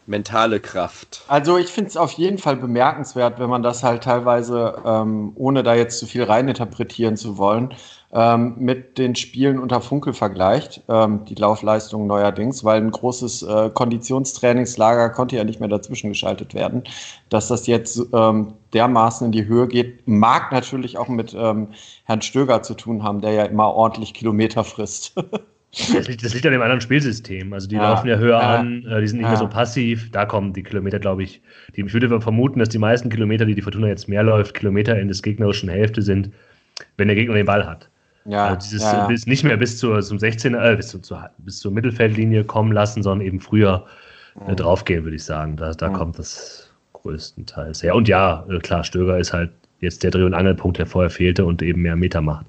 mentale Kraft. Also ich finde es auf jeden Fall bemerkenswert, wenn man das halt teilweise, ähm, ohne da jetzt zu viel reininterpretieren zu wollen, ähm, mit den Spielen unter Funkel vergleicht, ähm, die Laufleistung neuerdings, weil ein großes äh, Konditionstrainingslager konnte ja nicht mehr dazwischen geschaltet werden. Dass das jetzt ähm, dermaßen in die Höhe geht, mag natürlich auch mit ähm, Herrn Stöger zu tun haben, der ja immer ordentlich Kilometer frisst. Das liegt, das liegt an dem anderen Spielsystem. Also die ja, laufen ja höher ja, an, äh, die sind nicht ja. mehr so passiv. Da kommen die Kilometer, glaube ich. Die, ich würde vermuten, dass die meisten Kilometer, die die Fortuna jetzt mehr läuft, Kilometer in des gegnerischen Hälfte sind, wenn der Gegner den Ball hat. Ja, also dieses ja, ja. nicht mehr bis zur zum 16 äh, bis, zur, bis zur Mittelfeldlinie kommen lassen, sondern eben früher äh, mhm. draufgehen, würde ich sagen. Da, da mhm. kommt das größtenteils her. Und ja, äh, klar, Stöger ist halt jetzt der Dreh- und Angelpunkt, der vorher fehlte und eben mehr Meter macht.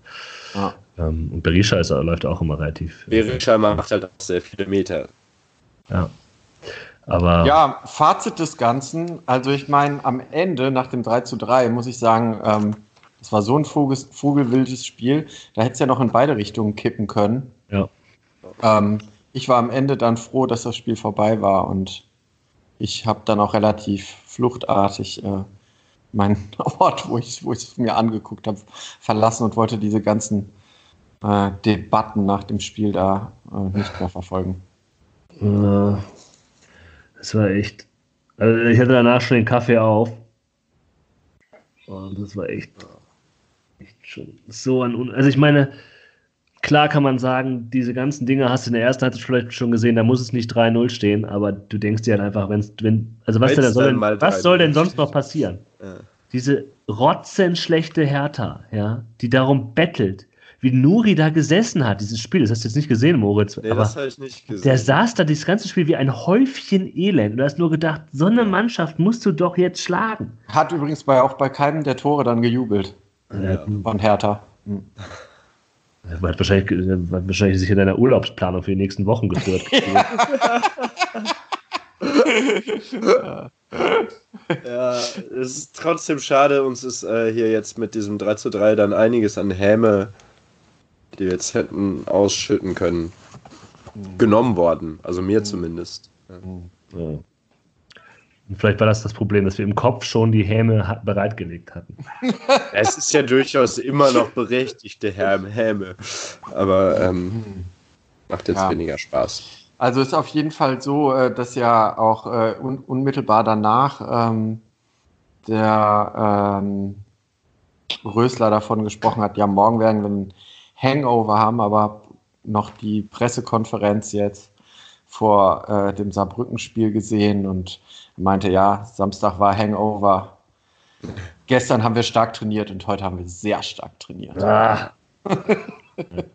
Ja. Ähm, und Berisha ist, läuft auch immer relativ. Äh, Berisha macht halt auch sehr viele Meter. Ja. Aber ja, Fazit des Ganzen. Also, ich meine, am Ende, nach dem 3 zu 3, muss ich sagen, ähm, das war so ein Vogel, vogelwildes Spiel. Da hätte es ja noch in beide Richtungen kippen können. Ja. Ähm, ich war am Ende dann froh, dass das Spiel vorbei war und ich habe dann auch relativ fluchtartig äh, meinen Ort, wo ich es mir angeguckt habe, verlassen und wollte diese ganzen äh, Debatten nach dem Spiel da äh, nicht mehr verfolgen. Das war echt. Also ich hatte danach schon den Kaffee auf. Und das war echt echt schon so ein. Un also, ich meine, klar kann man sagen, diese ganzen Dinge hast du in der ersten Halbzeit vielleicht schon gesehen, da muss es nicht 3-0 stehen, aber du denkst dir halt einfach, wenn's, wenn, also was, denn, soll, denn, was soll denn sonst noch passieren? Ja. Diese rotzenschlechte Hertha, ja, die darum bettelt, wie Nuri da gesessen hat, dieses Spiel. Das hast du jetzt nicht gesehen, Moritz. Nee, aber das habe ich nicht gesehen. Der saß da dieses ganze Spiel wie ein Häufchen Elend. Und du hast nur gedacht, so eine Mannschaft musst du doch jetzt schlagen. Hat übrigens bei, auch bei keinem der Tore dann gejubelt. Ja. Von Hertha. Hm. Er hat wahrscheinlich, hat wahrscheinlich sich in deiner Urlaubsplanung für die nächsten Wochen gestört. ja, es ist trotzdem schade, uns ist äh, hier jetzt mit diesem 3 zu 3 dann einiges an Häme, die wir jetzt hätten ausschütten können, genommen worden. Also mir zumindest. Ja. Ja. Und vielleicht war das das Problem, dass wir im Kopf schon die Häme bereitgelegt hatten. es ist ja durchaus immer noch berechtigte Häme, aber ähm, macht jetzt ja. weniger Spaß. Also ist auf jeden Fall so, äh, dass ja auch äh, un unmittelbar danach ähm, der ähm, Rösler davon gesprochen hat, ja, morgen werden wir ein Hangover haben, aber noch die Pressekonferenz jetzt vor äh, dem Saarbrücken-Spiel gesehen und meinte, ja, Samstag war Hangover. Gestern haben wir stark trainiert und heute haben wir sehr stark trainiert. Ah.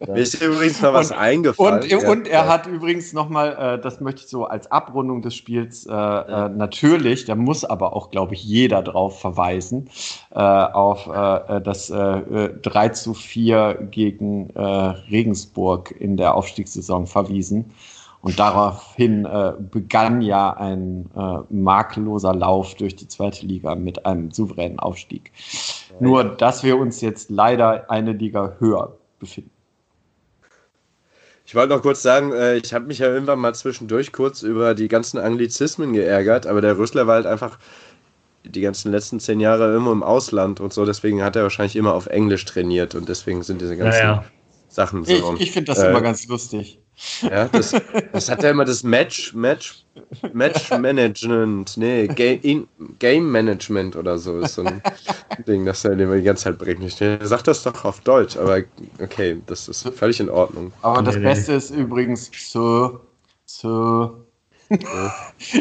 Mir ist übrigens noch was und, eingefallen. Und, ja, und er hat übrigens nochmal, äh, das möchte ich so als Abrundung des Spiels äh, ja. äh, natürlich, da muss aber auch, glaube ich, jeder drauf verweisen, äh, auf äh, das 3 äh, zu 4 gegen Regensburg in der Aufstiegssaison verwiesen. Und daraufhin äh, begann ja ein äh, makelloser Lauf durch die zweite Liga mit einem souveränen Aufstieg. Ja, Nur, dass wir uns jetzt leider eine Liga höher befinden. Ich wollte noch kurz sagen, äh, ich habe mich ja irgendwann mal zwischendurch kurz über die ganzen Anglizismen geärgert, aber der Rüssler war halt einfach die ganzen letzten zehn Jahre immer im Ausland und so, deswegen hat er wahrscheinlich immer auf Englisch trainiert und deswegen sind diese ganzen ja, ja. Sachen so. Ich, ich finde das äh, immer ganz lustig. Ja, das, das hat ja immer das Match, Match, Match Management, nee, Game, Game Management oder so ist so ein Ding, das er immer die ganze Zeit bringt. Ich sag das doch auf Deutsch, aber okay, das ist völlig in Ordnung. Aber das Beste ist übrigens so, so.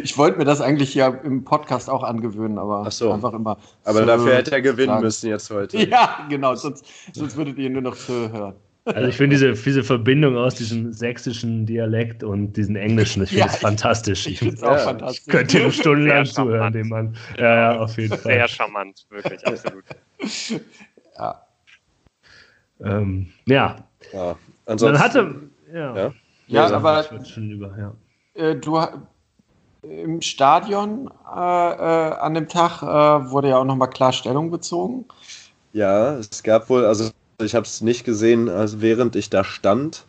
Ich wollte mir das eigentlich ja im Podcast auch angewöhnen, aber so. einfach immer. Aber so dafür hätte er gewinnen sagen. müssen jetzt heute. Ja, genau, sonst, sonst würdet ihr nur noch so hören. Also ich finde diese, diese Verbindung aus diesem sächsischen Dialekt und diesem Englischen, ich finde es ja, fantastisch. Ich, finde es auch ja, fantastisch. Ich könnte ihm stundenlang zuhören, dem Mann. Ja, ja, auf jeden Fall. Sehr charmant, wirklich, absolut. ja. Ähm, ja. ja. Ansonsten, Dann hatte, ja. Ja, ja aber über, ja. Äh, du im Stadion äh, äh, an dem Tag äh, wurde ja auch nochmal klar Stellung bezogen. Ja, es gab wohl, also ich habe es nicht gesehen, also während ich da stand.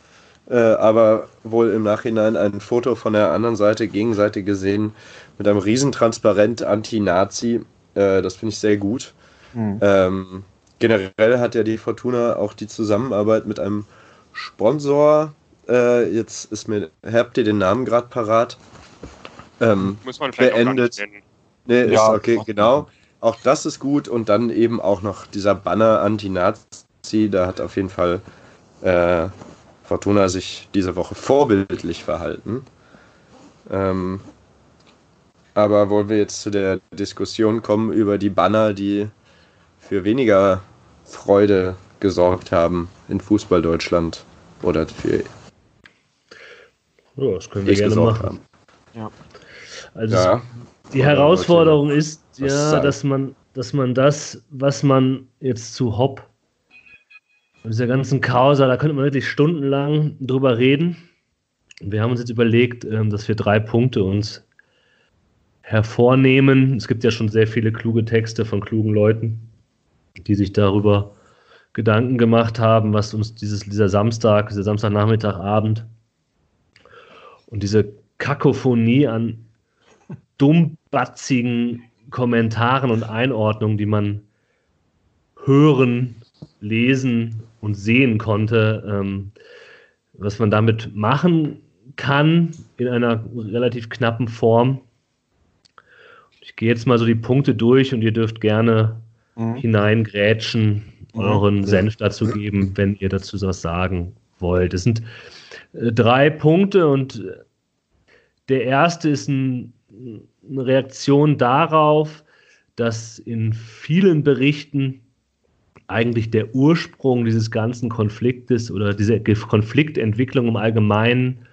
äh, aber wohl im Nachhinein ein Foto von der anderen Seite, Gegenseite gesehen, mit einem Riesentransparent Anti-Nazi. Äh, das finde ich sehr gut. Mhm. Ähm, generell hat ja die Fortuna auch die Zusammenarbeit mit einem Sponsor. Äh, jetzt ist mir, habt ihr den Namen gerade parat? Ähm, Muss man vielleicht beendet. Auch nee, ist ja, okay, genau. Auch das ist gut und dann eben auch noch dieser Banner Anti-Nazi, da hat auf jeden Fall äh, Fortuna sich diese Woche vorbildlich verhalten. Ähm, aber wollen wir jetzt zu der Diskussion kommen über die Banner, die für weniger Freude gesorgt haben in Fußball Deutschland oder für ja, das können wir gerne machen. Haben. Ja. Also ja. die Herausforderung ist ja, dass man, dass man das, was man jetzt zu Dieser ganzen Causa, da könnte man wirklich stundenlang drüber reden. Wir haben uns jetzt überlegt, ähm, dass wir drei Punkte uns hervornehmen. Es gibt ja schon sehr viele kluge Texte von klugen Leuten, die sich darüber Gedanken gemacht haben, was uns dieses, dieser Samstag, dieser Samstagnachmittag, Abend und diese Kakophonie an dummbatzigen Kommentaren und Einordnungen, die man hören, lesen und sehen konnte, ähm, was man damit machen kann in einer relativ knappen Form. Ich gehe jetzt mal so die Punkte durch und ihr dürft gerne mhm. hineingrätschen, euren mhm. Senf dazu geben, wenn ihr dazu was sagen wollt. Es sind äh, drei Punkte und der erste ist ein, eine Reaktion darauf, dass in vielen Berichten eigentlich der Ursprung dieses ganzen Konfliktes oder diese Konfliktentwicklung im Allgemeinen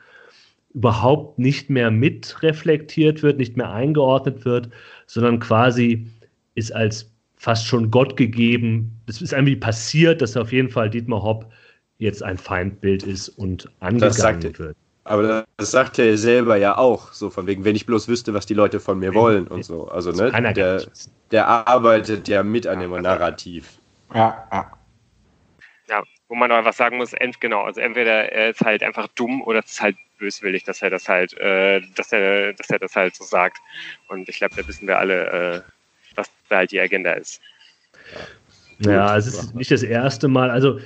überhaupt nicht mehr mitreflektiert wird, nicht mehr eingeordnet wird, sondern quasi ist als fast schon Gott gegeben. Das ist irgendwie passiert, dass auf jeden Fall Dietmar Hopp jetzt ein Feindbild ist und angegangen wird. Aber das sagt er selber ja auch, so von wegen, wenn ich bloß wüsste, was die Leute von mir wollen und so. Also, ne, der, der arbeitet ja mit an dem Narrativ. Ja, ja. Ja, wo man aber was sagen muss, ent, genau, also entweder er ist halt einfach dumm oder es ist halt böswillig, dass er das halt, äh, dass er, dass er das halt so sagt. Und ich glaube, da wissen wir alle, äh, was da halt die Agenda ist. Ja, es ist nicht das erste Mal. Also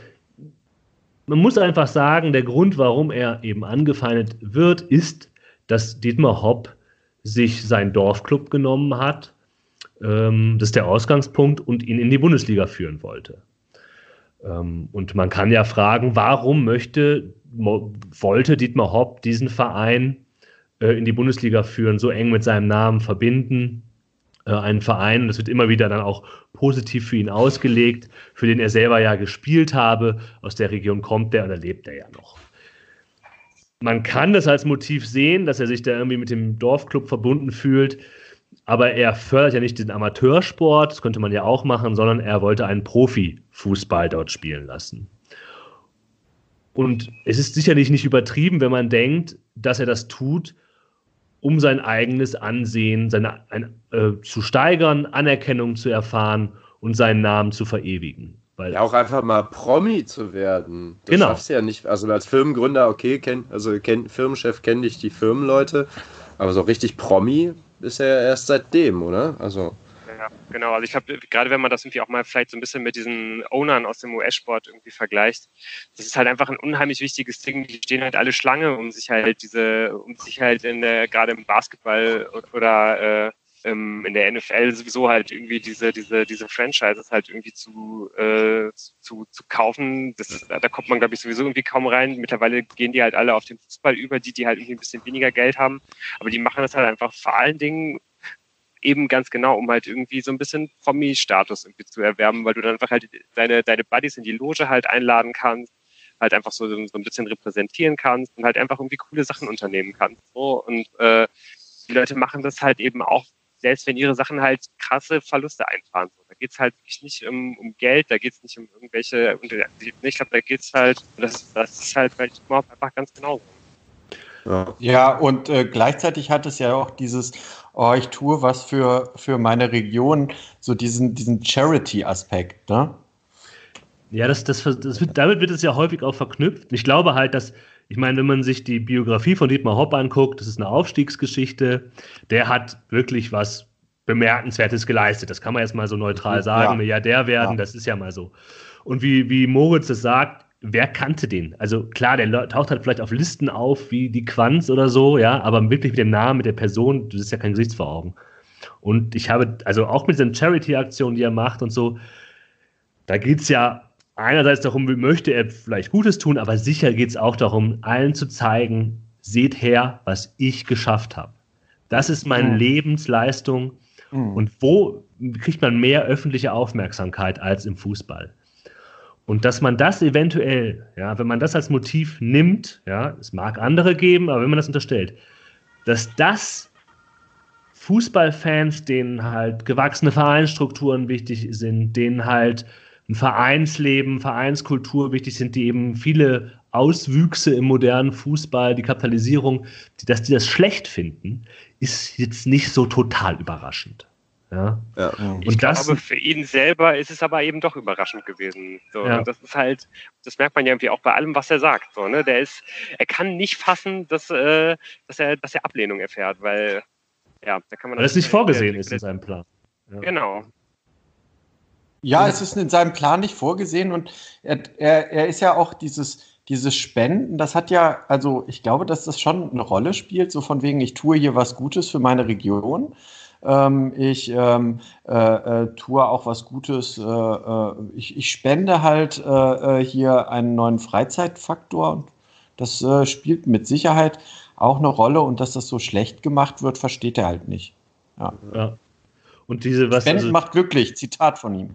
man muss einfach sagen, der Grund, warum er eben angefeindet wird, ist, dass Dietmar Hopp sich sein Dorfclub genommen hat. Ähm, das ist der Ausgangspunkt und ihn in die Bundesliga führen wollte. Ähm, und man kann ja fragen, warum möchte, wollte Dietmar Hopp diesen Verein äh, in die Bundesliga führen, so eng mit seinem Namen verbinden? Äh, einen Verein, das wird immer wieder dann auch positiv für ihn ausgelegt, für den er selber ja gespielt habe. Aus der Region kommt er und da lebt er ja noch. Man kann das als Motiv sehen, dass er sich da irgendwie mit dem Dorfclub verbunden fühlt, aber er fördert ja nicht den Amateursport, das könnte man ja auch machen, sondern er wollte einen Profifußball dort spielen lassen. Und es ist sicherlich nicht übertrieben, wenn man denkt, dass er das tut, um sein eigenes Ansehen seine, ein, äh, zu steigern, Anerkennung zu erfahren und seinen Namen zu verewigen. Weil ja, auch einfach mal Promi zu werden. Das genau. schaffst du ja nicht. Also als Firmengründer, okay, kenn, also kenn, Firmenchef kenne dich die Firmenleute, aber so richtig Promi ist er erst seitdem, oder? Also. Ja, genau. Also ich habe, gerade wenn man das irgendwie auch mal vielleicht so ein bisschen mit diesen Ownern aus dem US-Sport irgendwie vergleicht, das ist halt einfach ein unheimlich wichtiges Ding. Die stehen halt alle Schlange, um sich halt diese, um sich halt in der, gerade im Basketball oder äh, in der NFL sowieso halt irgendwie diese, diese, diese Franchises halt irgendwie zu, äh, zu, zu kaufen. Das, da kommt man, glaube ich, sowieso irgendwie kaum rein. Mittlerweile gehen die halt alle auf den Fußball über, die, die halt irgendwie ein bisschen weniger Geld haben. Aber die machen das halt einfach vor allen Dingen eben ganz genau, um halt irgendwie so ein bisschen Promi-Status irgendwie zu erwerben, weil du dann einfach halt deine, deine Buddies in die Loge halt einladen kannst, halt einfach so, so ein bisschen repräsentieren kannst und halt einfach irgendwie coole Sachen unternehmen kannst. So. Und äh, die Leute machen das halt eben auch, selbst wenn ihre Sachen halt krasse Verluste einfahren. So. Da geht's halt wirklich nicht um, um Geld, da geht's nicht um irgendwelche, ich glaube, da geht's halt, das, das ist halt vielleicht überhaupt einfach ganz genau Ja. ja, und äh, gleichzeitig hat es ja auch dieses, oh, ich tue was für, für meine Region, so diesen, diesen Charity-Aspekt, ne? Ja, das, das, das wird, damit wird es ja häufig auch verknüpft. Ich glaube halt, dass ich meine, wenn man sich die Biografie von Dietmar Hopp anguckt, das ist eine Aufstiegsgeschichte, der hat wirklich was Bemerkenswertes geleistet. Das kann man jetzt mal so neutral sagen. Ja, der werden, ja. das ist ja mal so. Und wie, wie Moritz es sagt, wer kannte den? Also klar, der taucht halt vielleicht auf Listen auf, wie die Quanz oder so, ja, aber wirklich mit dem Namen, mit der Person, das ist ja kein Gesicht vor Augen. Und ich habe, also auch mit diesen Charity-Aktionen, die er macht und so, da geht es ja einerseits darum, wie möchte er vielleicht Gutes tun, aber sicher geht es auch darum, allen zu zeigen, seht her, was ich geschafft habe. Das ist meine mhm. Lebensleistung. Mhm. Und wo kriegt man mehr öffentliche Aufmerksamkeit als im Fußball? Und dass man das eventuell, ja, wenn man das als Motiv nimmt, ja, es mag andere geben, aber wenn man das unterstellt, dass das Fußballfans, denen halt gewachsene Vereinsstrukturen wichtig sind, denen halt ein Vereinsleben, Vereinskultur wichtig sind, die eben viele Auswüchse im modernen Fußball, die Kapitalisierung, die, dass die das schlecht finden, ist jetzt nicht so total überraschend. Ja. ja. Und ich das, glaube, für ihn selber ist es aber eben doch überraschend gewesen. So, ja. Das ist halt, das merkt man ja irgendwie auch bei allem, was er sagt. So, ne? Der ist, er kann nicht fassen, dass, äh, dass, er, dass er Ablehnung erfährt, weil ja, da kann man. Weil es nicht vorgesehen ist in seinem Plan. Ja. Genau. Ja, es ist in seinem Plan nicht vorgesehen und er, er, er ist ja auch dieses, dieses Spenden, das hat ja, also ich glaube, dass das schon eine Rolle spielt, so von wegen, ich tue hier was Gutes für meine Region. Ähm, ich ähm, äh, äh, tue auch was Gutes. Äh, äh ich, ich, spende halt äh, äh, hier einen neuen Freizeitfaktor. Das spielt mit Sicherheit auch eine Rolle und dass das so schlecht gemacht wird, versteht er halt nicht. Ja. ja. Und diese was. Spenden also, macht glücklich, Zitat von ihm.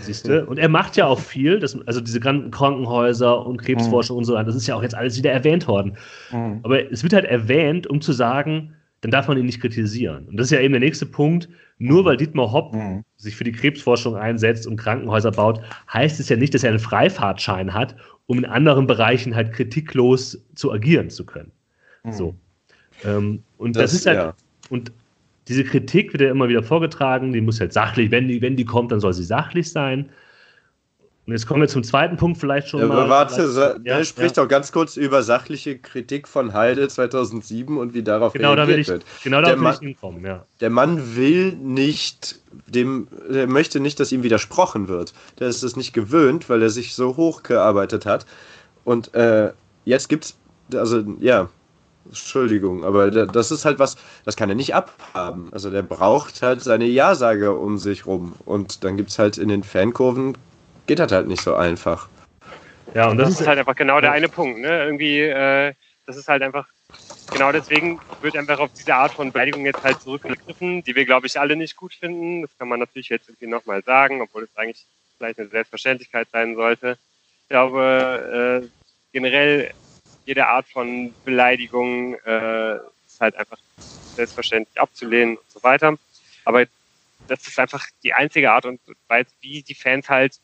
Siehst du? Und er macht ja auch viel, das, also diese ganzen Krankenhäuser und Krebsforschung mhm. und so weiter, das ist ja auch jetzt alles wieder erwähnt worden. Mhm. Aber es wird halt erwähnt, um zu sagen, dann darf man ihn nicht kritisieren. Und das ist ja eben der nächste Punkt. Nur weil Dietmar Hopp mhm. sich für die Krebsforschung einsetzt und Krankenhäuser baut, heißt es ja nicht, dass er einen Freifahrtschein hat, um in anderen Bereichen halt kritiklos zu agieren zu können. Mhm. So. Ähm, und das, das ist halt, ja. und diese Kritik wird ja immer wieder vorgetragen, die muss halt sachlich, wenn die, wenn die kommt, dann soll sie sachlich sein. Und jetzt kommen wir zum zweiten Punkt vielleicht schon ja, mal. Warte, ja, spricht ja. auch ganz kurz über sachliche Kritik von Heide 2007 und wie darauf genau reagiert da will ich, wird. Genau da will ich hinkommen, ja. Der Mann will nicht, dem, der möchte nicht, dass ihm widersprochen wird. Der ist es nicht gewöhnt, weil er sich so hochgearbeitet hat. Und äh, jetzt gibt's, also ja, Entschuldigung, aber das ist halt was, das kann er nicht abhaben. Also der braucht halt seine Ja-Sage um sich rum. Und dann gibt es halt in den Fankurven, geht das halt nicht so einfach. Ja, und das, das ist halt einfach genau der eine Punkt. Ne? Irgendwie, äh, das ist halt einfach, genau deswegen wird einfach auf diese Art von Beleidigung jetzt halt zurückgegriffen, die wir, glaube ich, alle nicht gut finden. Das kann man natürlich jetzt irgendwie nochmal sagen, obwohl es eigentlich vielleicht eine Selbstverständlichkeit sein sollte. Ich glaube, äh, generell jede Art von Beleidigung äh, ist halt einfach selbstverständlich abzulehnen und so weiter. Aber das ist einfach die einzige Art und Weise, wie die Fans halt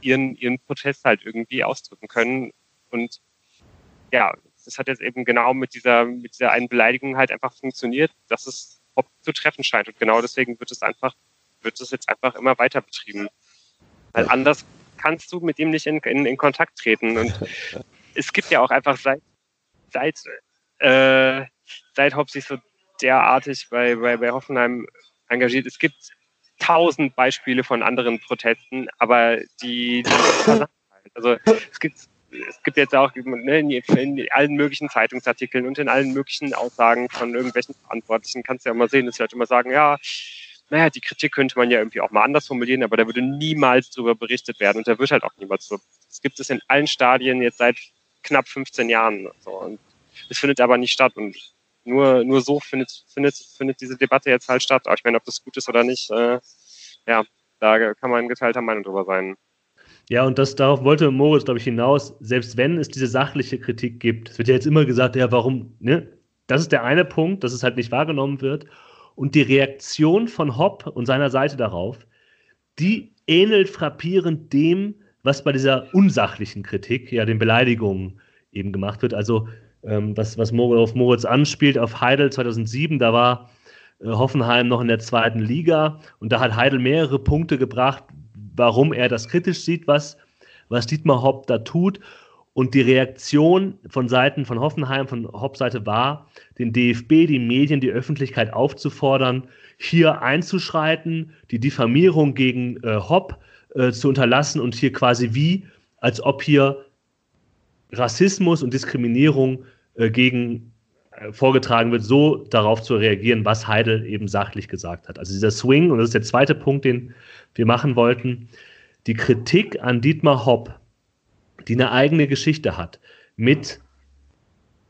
ihren, ihren Protest halt irgendwie ausdrücken können. Und ja, das hat jetzt eben genau mit dieser, mit dieser einen Beleidigung halt einfach funktioniert, dass es zu treffen scheint. Und genau deswegen wird es einfach, wird es jetzt einfach immer weiter betrieben. Weil anders kannst du mit ihm nicht in, in, in Kontakt treten. Und es gibt ja auch einfach seit, seit, äh, seit Hopp sich so derartig bei, bei, bei Hoffenheim engagiert, es gibt tausend Beispiele von anderen Protesten, aber die, die also es gibt es gibt jetzt auch ne, in, in, allen möglichen Zeitungsartikeln und in allen möglichen Aussagen von irgendwelchen Verantwortlichen kannst du ja immer sehen, dass sie halt immer sagen, ja, naja, die Kritik könnte man ja irgendwie auch mal anders formulieren, aber da würde niemals darüber berichtet werden und da wird halt auch niemals so. Es gibt es in allen Stadien jetzt seit knapp 15 Jahren. So. Und es findet aber nicht statt. Und nur, nur so findet, findet, findet diese Debatte jetzt halt statt. Aber ich meine, ob das gut ist oder nicht, äh, ja, da kann man geteilter Meinung drüber sein. Ja, und das darauf wollte Moritz, glaube ich, hinaus, selbst wenn es diese sachliche Kritik gibt, es wird ja jetzt immer gesagt, ja, warum, ne? Das ist der eine Punkt, dass es halt nicht wahrgenommen wird. Und die Reaktion von Hopp und seiner Seite darauf, die ähnelt frappierend dem, was bei dieser unsachlichen Kritik, ja, den Beleidigungen eben gemacht wird. Also, ähm, was, was auf Moritz anspielt, auf Heidel 2007, da war äh, Hoffenheim noch in der zweiten Liga und da hat Heidel mehrere Punkte gebracht, warum er das kritisch sieht, was, was Dietmar Hopp da tut. Und die Reaktion von Seiten von Hoffenheim, von Hopp-Seite war, den DFB, die Medien, die Öffentlichkeit aufzufordern, hier einzuschreiten, die Diffamierung gegen äh, Hopp äh, zu unterlassen und hier quasi wie, als ob hier Rassismus und Diskriminierung äh, gegen äh, vorgetragen wird, so darauf zu reagieren, was Heidel eben sachlich gesagt hat. Also dieser Swing, und das ist der zweite Punkt, den wir machen wollten, die Kritik an Dietmar Hopp die eine eigene Geschichte hat, mit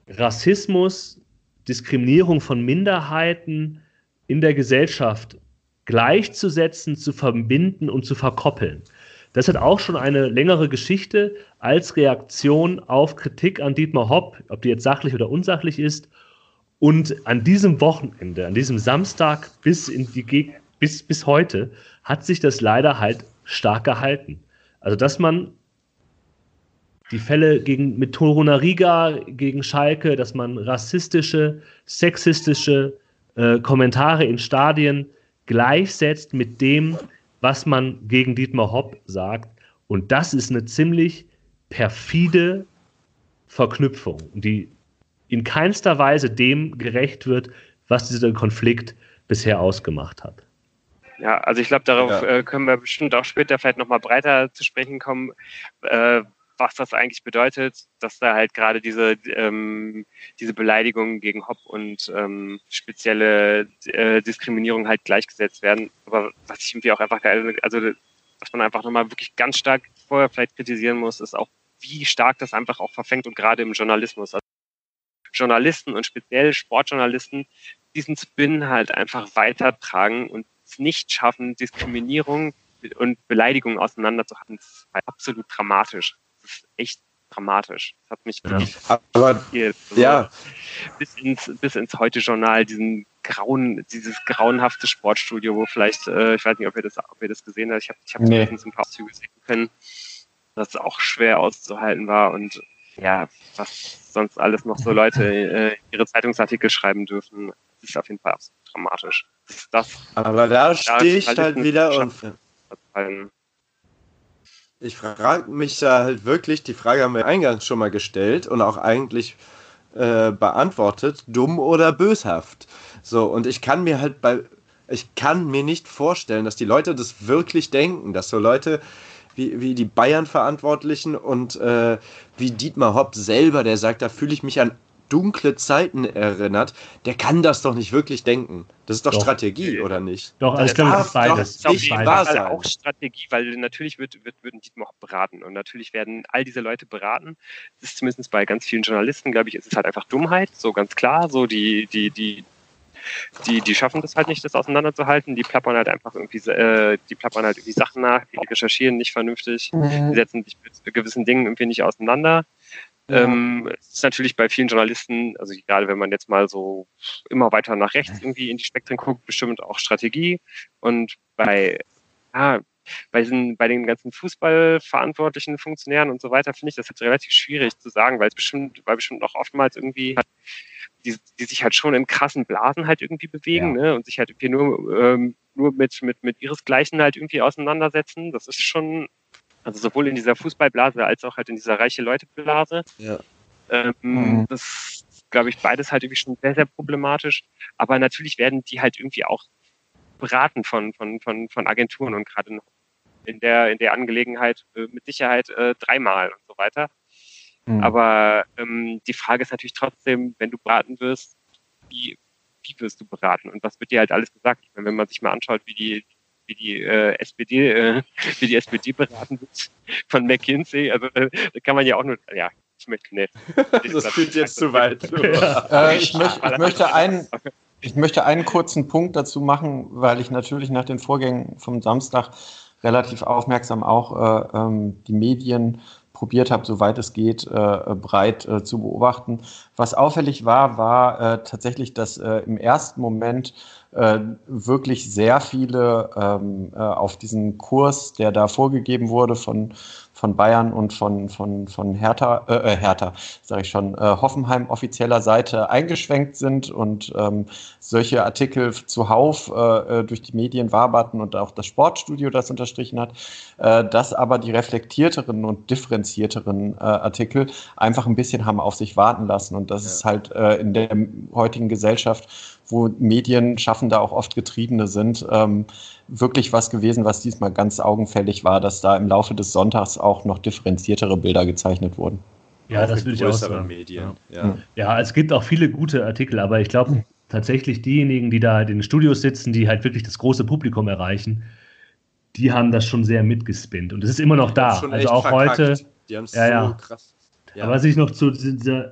Rassismus, Diskriminierung von Minderheiten in der Gesellschaft gleichzusetzen, zu verbinden und zu verkoppeln. Das hat auch schon eine längere Geschichte als Reaktion auf Kritik an Dietmar Hopp, ob die jetzt sachlich oder unsachlich ist. Und an diesem Wochenende, an diesem Samstag bis, in die bis, bis heute, hat sich das leider halt stark gehalten. Also, dass man die Fälle gegen, mit Toruna Riga gegen Schalke, dass man rassistische, sexistische äh, Kommentare in Stadien gleichsetzt mit dem, was man gegen Dietmar Hopp sagt. Und das ist eine ziemlich perfide Verknüpfung, die in keinster Weise dem gerecht wird, was dieser Konflikt bisher ausgemacht hat. Ja, also ich glaube, darauf ja. äh, können wir bestimmt auch später vielleicht nochmal breiter zu sprechen kommen, äh, was das eigentlich bedeutet, dass da halt gerade diese, ähm, diese Beleidigungen gegen Hopp und ähm, spezielle äh, Diskriminierung halt gleichgesetzt werden. Aber was ich irgendwie auch einfach, also was man einfach nochmal wirklich ganz stark vorher vielleicht kritisieren muss, ist auch, wie stark das einfach auch verfängt und gerade im Journalismus. Also Journalisten und speziell Sportjournalisten diesen Spin halt einfach weitertragen und es nicht schaffen, Diskriminierung und Beleidigung auseinanderzuhalten. Das ist halt absolut dramatisch ist echt dramatisch. Das hat mich wirklich ja. Aber, also ja. bis ins bis ins heute Journal diesen grauen dieses grauenhafte Sportstudio, wo vielleicht äh, ich weiß nicht, ob ihr das ob ihr das gesehen habt. Ich habe ich habe nee. ein paar Züge sehen können, das auch schwer auszuhalten war und ja, was sonst alles noch so Leute äh, ihre Zeitungsartikel schreiben dürfen, ist auf jeden Fall absolut dramatisch. Das, das, Aber da stehe ich halt wieder und ich frage mich da halt wirklich, die Frage haben wir eingangs schon mal gestellt und auch eigentlich äh, beantwortet, dumm oder böshaft. So, und ich kann mir halt bei, ich kann mir nicht vorstellen, dass die Leute das wirklich denken, dass so Leute wie, wie die Bayern-Verantwortlichen und äh, wie Dietmar Hopp selber, der sagt, da fühle ich mich an dunkle Zeiten erinnert, der kann das doch nicht wirklich denken. Das ist doch, doch. Strategie, oder nicht? Doch, also ich glaube, das ist beides. Das ist auf jeden Fall auch Strategie, weil natürlich wird, wird, wird Dietmar auch beraten und natürlich werden all diese Leute beraten. Das ist zumindest bei ganz vielen Journalisten, glaube ich, ist es halt einfach Dummheit, so ganz klar. So die, die, die, die, die schaffen das halt nicht, das auseinanderzuhalten. Die plappern halt einfach irgendwie, äh, die plappern halt irgendwie Sachen nach, die recherchieren nicht vernünftig, mhm. die setzen sich mit gewissen Dingen irgendwie nicht auseinander. Ja. Ähm, es ist natürlich bei vielen Journalisten, also gerade wenn man jetzt mal so immer weiter nach rechts irgendwie in die Spektren guckt, bestimmt auch Strategie. Und bei, ah, bei, diesen, bei den ganzen Fußballverantwortlichen Funktionären und so weiter finde ich das jetzt relativ schwierig zu sagen, weil es bestimmt, weil bestimmt auch oftmals irgendwie die, die sich halt schon in krassen Blasen halt irgendwie bewegen ja. ne, und sich halt irgendwie nur, ähm, nur mit, mit, mit ihresgleichen halt irgendwie auseinandersetzen. Das ist schon also sowohl in dieser Fußballblase als auch halt in dieser reiche Leute-Blase. Ja. Ähm, mhm. Das glaube ich, beides halt irgendwie schon sehr, sehr problematisch. Aber natürlich werden die halt irgendwie auch beraten von, von, von, von Agenturen und gerade in der, in der Angelegenheit äh, mit Sicherheit äh, dreimal und so weiter. Mhm. Aber ähm, die Frage ist natürlich trotzdem, wenn du beraten wirst, wie, wie wirst du beraten und was wird dir halt alles gesagt? Meine, wenn man sich mal anschaut, wie die, wie die äh, SPD, äh, wie die SPD beraten wird von McKinsey. Also äh, da kann man ja auch nur, ja, ich möchte nicht. das führt jetzt zu weit. Ja. Äh, ich, möcht, ich, möchte einen, ich möchte einen kurzen Punkt dazu machen, weil ich natürlich nach den Vorgängen vom Samstag relativ aufmerksam auch äh, ähm, die Medien probiert habe, soweit es geht, äh, breit äh, zu beobachten. Was auffällig war, war äh, tatsächlich, dass äh, im ersten Moment äh, wirklich sehr viele ähm, äh, auf diesen Kurs, der da vorgegeben wurde von, von Bayern und von, von, von Hertha, äh, äh Hertha, sage ich schon, äh, Hoffenheim offizieller Seite eingeschwenkt sind und ähm, solche Artikel zuhauf äh, äh, durch die Medien waberten und auch das Sportstudio das unterstrichen hat, äh, dass aber die reflektierteren und differenzierteren äh, Artikel einfach ein bisschen haben auf sich warten lassen und das ja. ist halt äh, in der heutigen Gesellschaft wo Medienschaffende auch oft Getriebene sind, ähm, wirklich was gewesen, was diesmal ganz augenfällig war, dass da im Laufe des Sonntags auch noch differenziertere Bilder gezeichnet wurden. Ja, auch das würde ich auch sagen. Medien. Ja. Ja. es gibt auch viele gute Artikel, aber ich glaube tatsächlich diejenigen, die da halt in den Studios sitzen, die halt wirklich das große Publikum erreichen, die haben das schon sehr mitgespinnt und es ist immer noch da. Also auch verkackt. heute. Die haben es ja, so krass ja. Aber was ich noch zu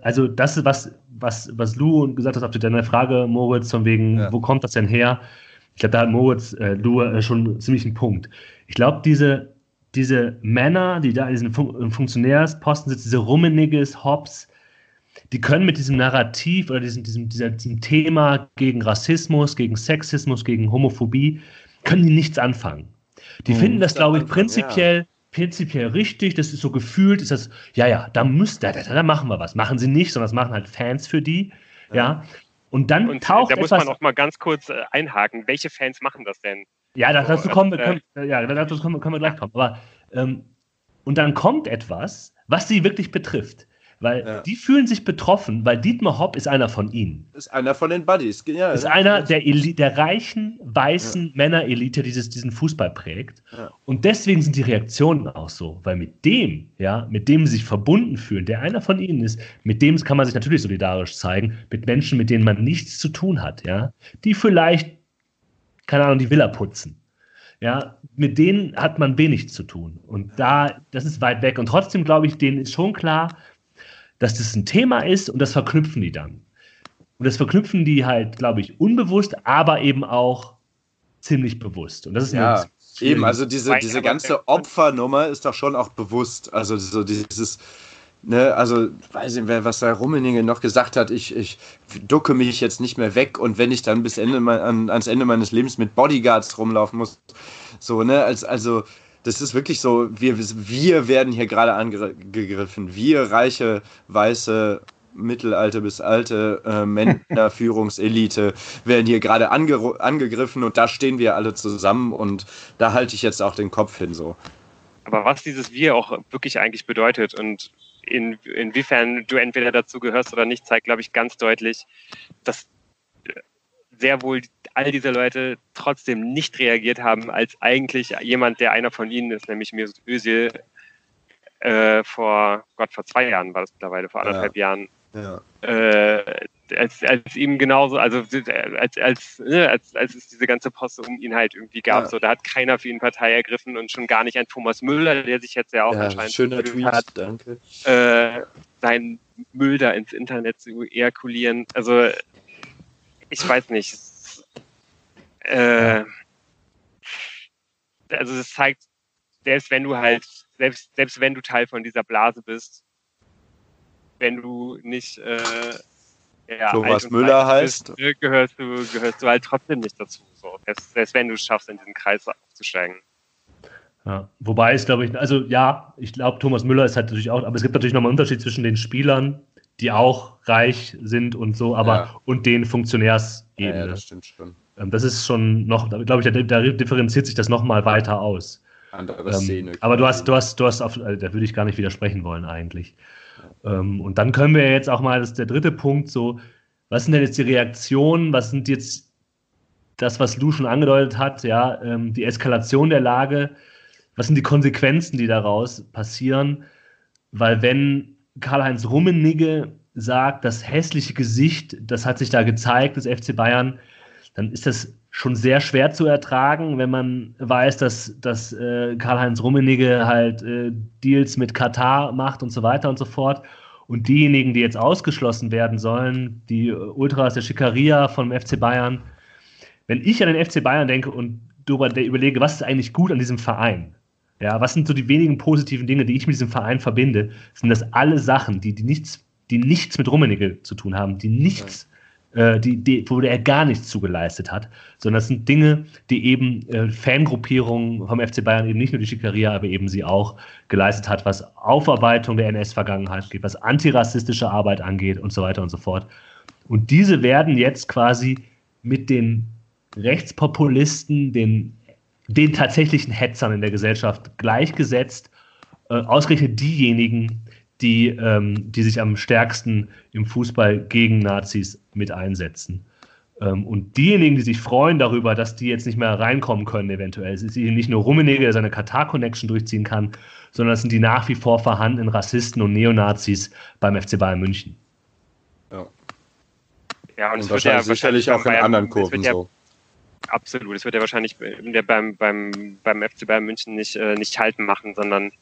also das ist was, was, was Lou gesagt hat, auf deine Frage, Moritz, von wegen, ja. wo kommt das denn her? Ich glaube, da hat Moritz, äh, Lou, äh, schon ziemlich einen Punkt. Ich glaube, diese, diese Männer, die da in diesen Fun Funktionärsposten sitzen, diese Rummeniges, Hobbs, die können mit diesem Narrativ oder diesem, diesem, diesem Thema gegen Rassismus, gegen Sexismus, gegen Homophobie, können die nichts anfangen. Die hm, finden das, glaube ich, prinzipiell ja prinzipiell richtig, das ist so gefühlt, ist das, ja, ja, da müsst da, da, da machen wir was. Machen sie nicht, sondern das machen halt Fans für die, ja. ja. Und dann und taucht Da muss man auch mal ganz kurz äh, einhaken. Welche Fans machen das denn? Ja, dazu kommen wir, können, ja, dazu können, können wir gleich kommen. Aber, ähm, und dann kommt etwas, was sie wirklich betrifft. Weil ja. die fühlen sich betroffen, weil Dietmar Hopp ist einer von ihnen. Ist einer von den Buddies, ja. Ist einer der, der reichen, weißen ja. Männerelite, die diesen Fußball prägt. Ja. Und deswegen sind die Reaktionen auch so. Weil mit dem, ja, mit dem sie sich verbunden fühlen, der einer von ihnen ist, mit dem kann man sich natürlich solidarisch zeigen, mit Menschen, mit denen man nichts zu tun hat, ja. Die vielleicht, keine Ahnung, die Villa putzen. Ja, mit denen hat man wenig zu tun. Und da, das ist weit weg. Und trotzdem glaube ich, denen ist schon klar, dass das ein Thema ist und das verknüpfen die dann. Und das verknüpfen die halt, glaube ich, unbewusst, aber eben auch ziemlich bewusst. Und das ist ja eben, also diese, diese ganze Opfernummer ist doch schon auch bewusst. Also so dieses, ne, also weiß ich, was da Rummeninge noch gesagt hat, ich, ich ducke mich jetzt nicht mehr weg und wenn ich dann bis Ende an, ans Ende meines Lebens mit Bodyguards rumlaufen muss, so, ne, als, also das ist wirklich so, wir, wir werden hier gerade angegriffen. Wir, reiche, weiße, mittelalte bis alte äh, Männerführungselite, werden hier gerade ange angegriffen und da stehen wir alle zusammen und da halte ich jetzt auch den Kopf hin so. Aber was dieses Wir auch wirklich eigentlich bedeutet und in, inwiefern du entweder dazu gehörst oder nicht, zeigt, glaube ich, ganz deutlich, dass sehr wohl all diese Leute trotzdem nicht reagiert haben, als eigentlich jemand, der einer von ihnen ist, nämlich Mesut Özil, äh, vor Gott, vor zwei Jahren war das mittlerweile, vor anderthalb ja. Jahren, ja. Äh, als, als ihm genauso, also als, als, ne, als, als es diese ganze Poste um ihn halt irgendwie gab, ja. so, da hat keiner für ihn Partei ergriffen und schon gar nicht ein Thomas Müller, der sich jetzt ja auch ja, anscheinend schöner Tweet, hat, danke. Äh, seinen Müll da ins Internet zu ejakulieren. Also ich weiß nicht. Äh, also es zeigt, selbst wenn du halt, selbst, selbst wenn du Teil von dieser Blase bist, wenn du nicht äh, ja, Thomas Müller heißt, bist, ne, gehörst du, gehörst du halt trotzdem nicht dazu. So. Selbst, selbst wenn du es schaffst, in diesen Kreis aufzusteigen. Ja, wobei es, glaube ich, also ja, ich glaube, Thomas Müller ist halt natürlich auch, aber es gibt natürlich nochmal einen Unterschied zwischen den Spielern, die auch reich sind und so, aber ja. und den Funktionärsebene. Ja, das stimmt schon. Ähm, das ist schon noch, glaube ich, da, da, differenziert sich das nochmal weiter aus. Andere ähm, Szene. Aber du hast, du hast, du hast, auf, äh, da würde ich gar nicht widersprechen wollen eigentlich. Ja. Ähm, und dann können wir jetzt auch mal, das ist der dritte Punkt, so, was sind denn jetzt die Reaktionen, was sind jetzt das, was Lou schon angedeutet hat, ja, die Eskalation der Lage, was sind die Konsequenzen, die daraus passieren? Weil wenn Karl-Heinz Rummenigge sagt, das hässliche Gesicht, das hat sich da gezeigt, des FC Bayern, dann ist das schon sehr schwer zu ertragen, wenn man weiß, dass, dass äh, Karl-Heinz Rummenigge halt äh, Deals mit Katar macht und so weiter und so fort. Und diejenigen, die jetzt ausgeschlossen werden sollen, die Ultras der Schickeria vom FC Bayern, wenn ich an den FC Bayern denke und darüber überlege, was ist eigentlich gut an diesem Verein, ja, was sind so die wenigen positiven Dinge, die ich mit diesem Verein verbinde? Sind das alle Sachen, die, die, nichts, die nichts mit Rummenigge zu tun haben, die nichts äh, die, die, wo er gar nichts zugeleistet hat, sondern das sind Dinge, die eben äh, Fangruppierungen vom FC Bayern eben nicht nur die Schickeria, aber eben sie auch geleistet hat, was Aufarbeitung der NS-Vergangenheit geht, was antirassistische Arbeit angeht und so weiter und so fort. Und diese werden jetzt quasi mit den Rechtspopulisten, den, den tatsächlichen Hetzern in der Gesellschaft gleichgesetzt, äh, ausgerechnet diejenigen, die, ähm, die sich am stärksten im Fußball gegen Nazis mit einsetzen. Ähm, und diejenigen, die sich freuen darüber, dass die jetzt nicht mehr reinkommen können, eventuell, es ist eben nicht nur Rummenigge, der seine Katar-Connection durchziehen kann, sondern es sind die nach wie vor vorhandenen Rassisten und Neonazis beim FC Bayern München. Ja. Ja, und, Und es wird wahrscheinlich ja sicherlich auch in Bayern- anderen Kurven ja, so. Absolut. Es wird ja wahrscheinlich der beim, beim, beim FC Bayern München nicht, äh, nicht halten machen, sondern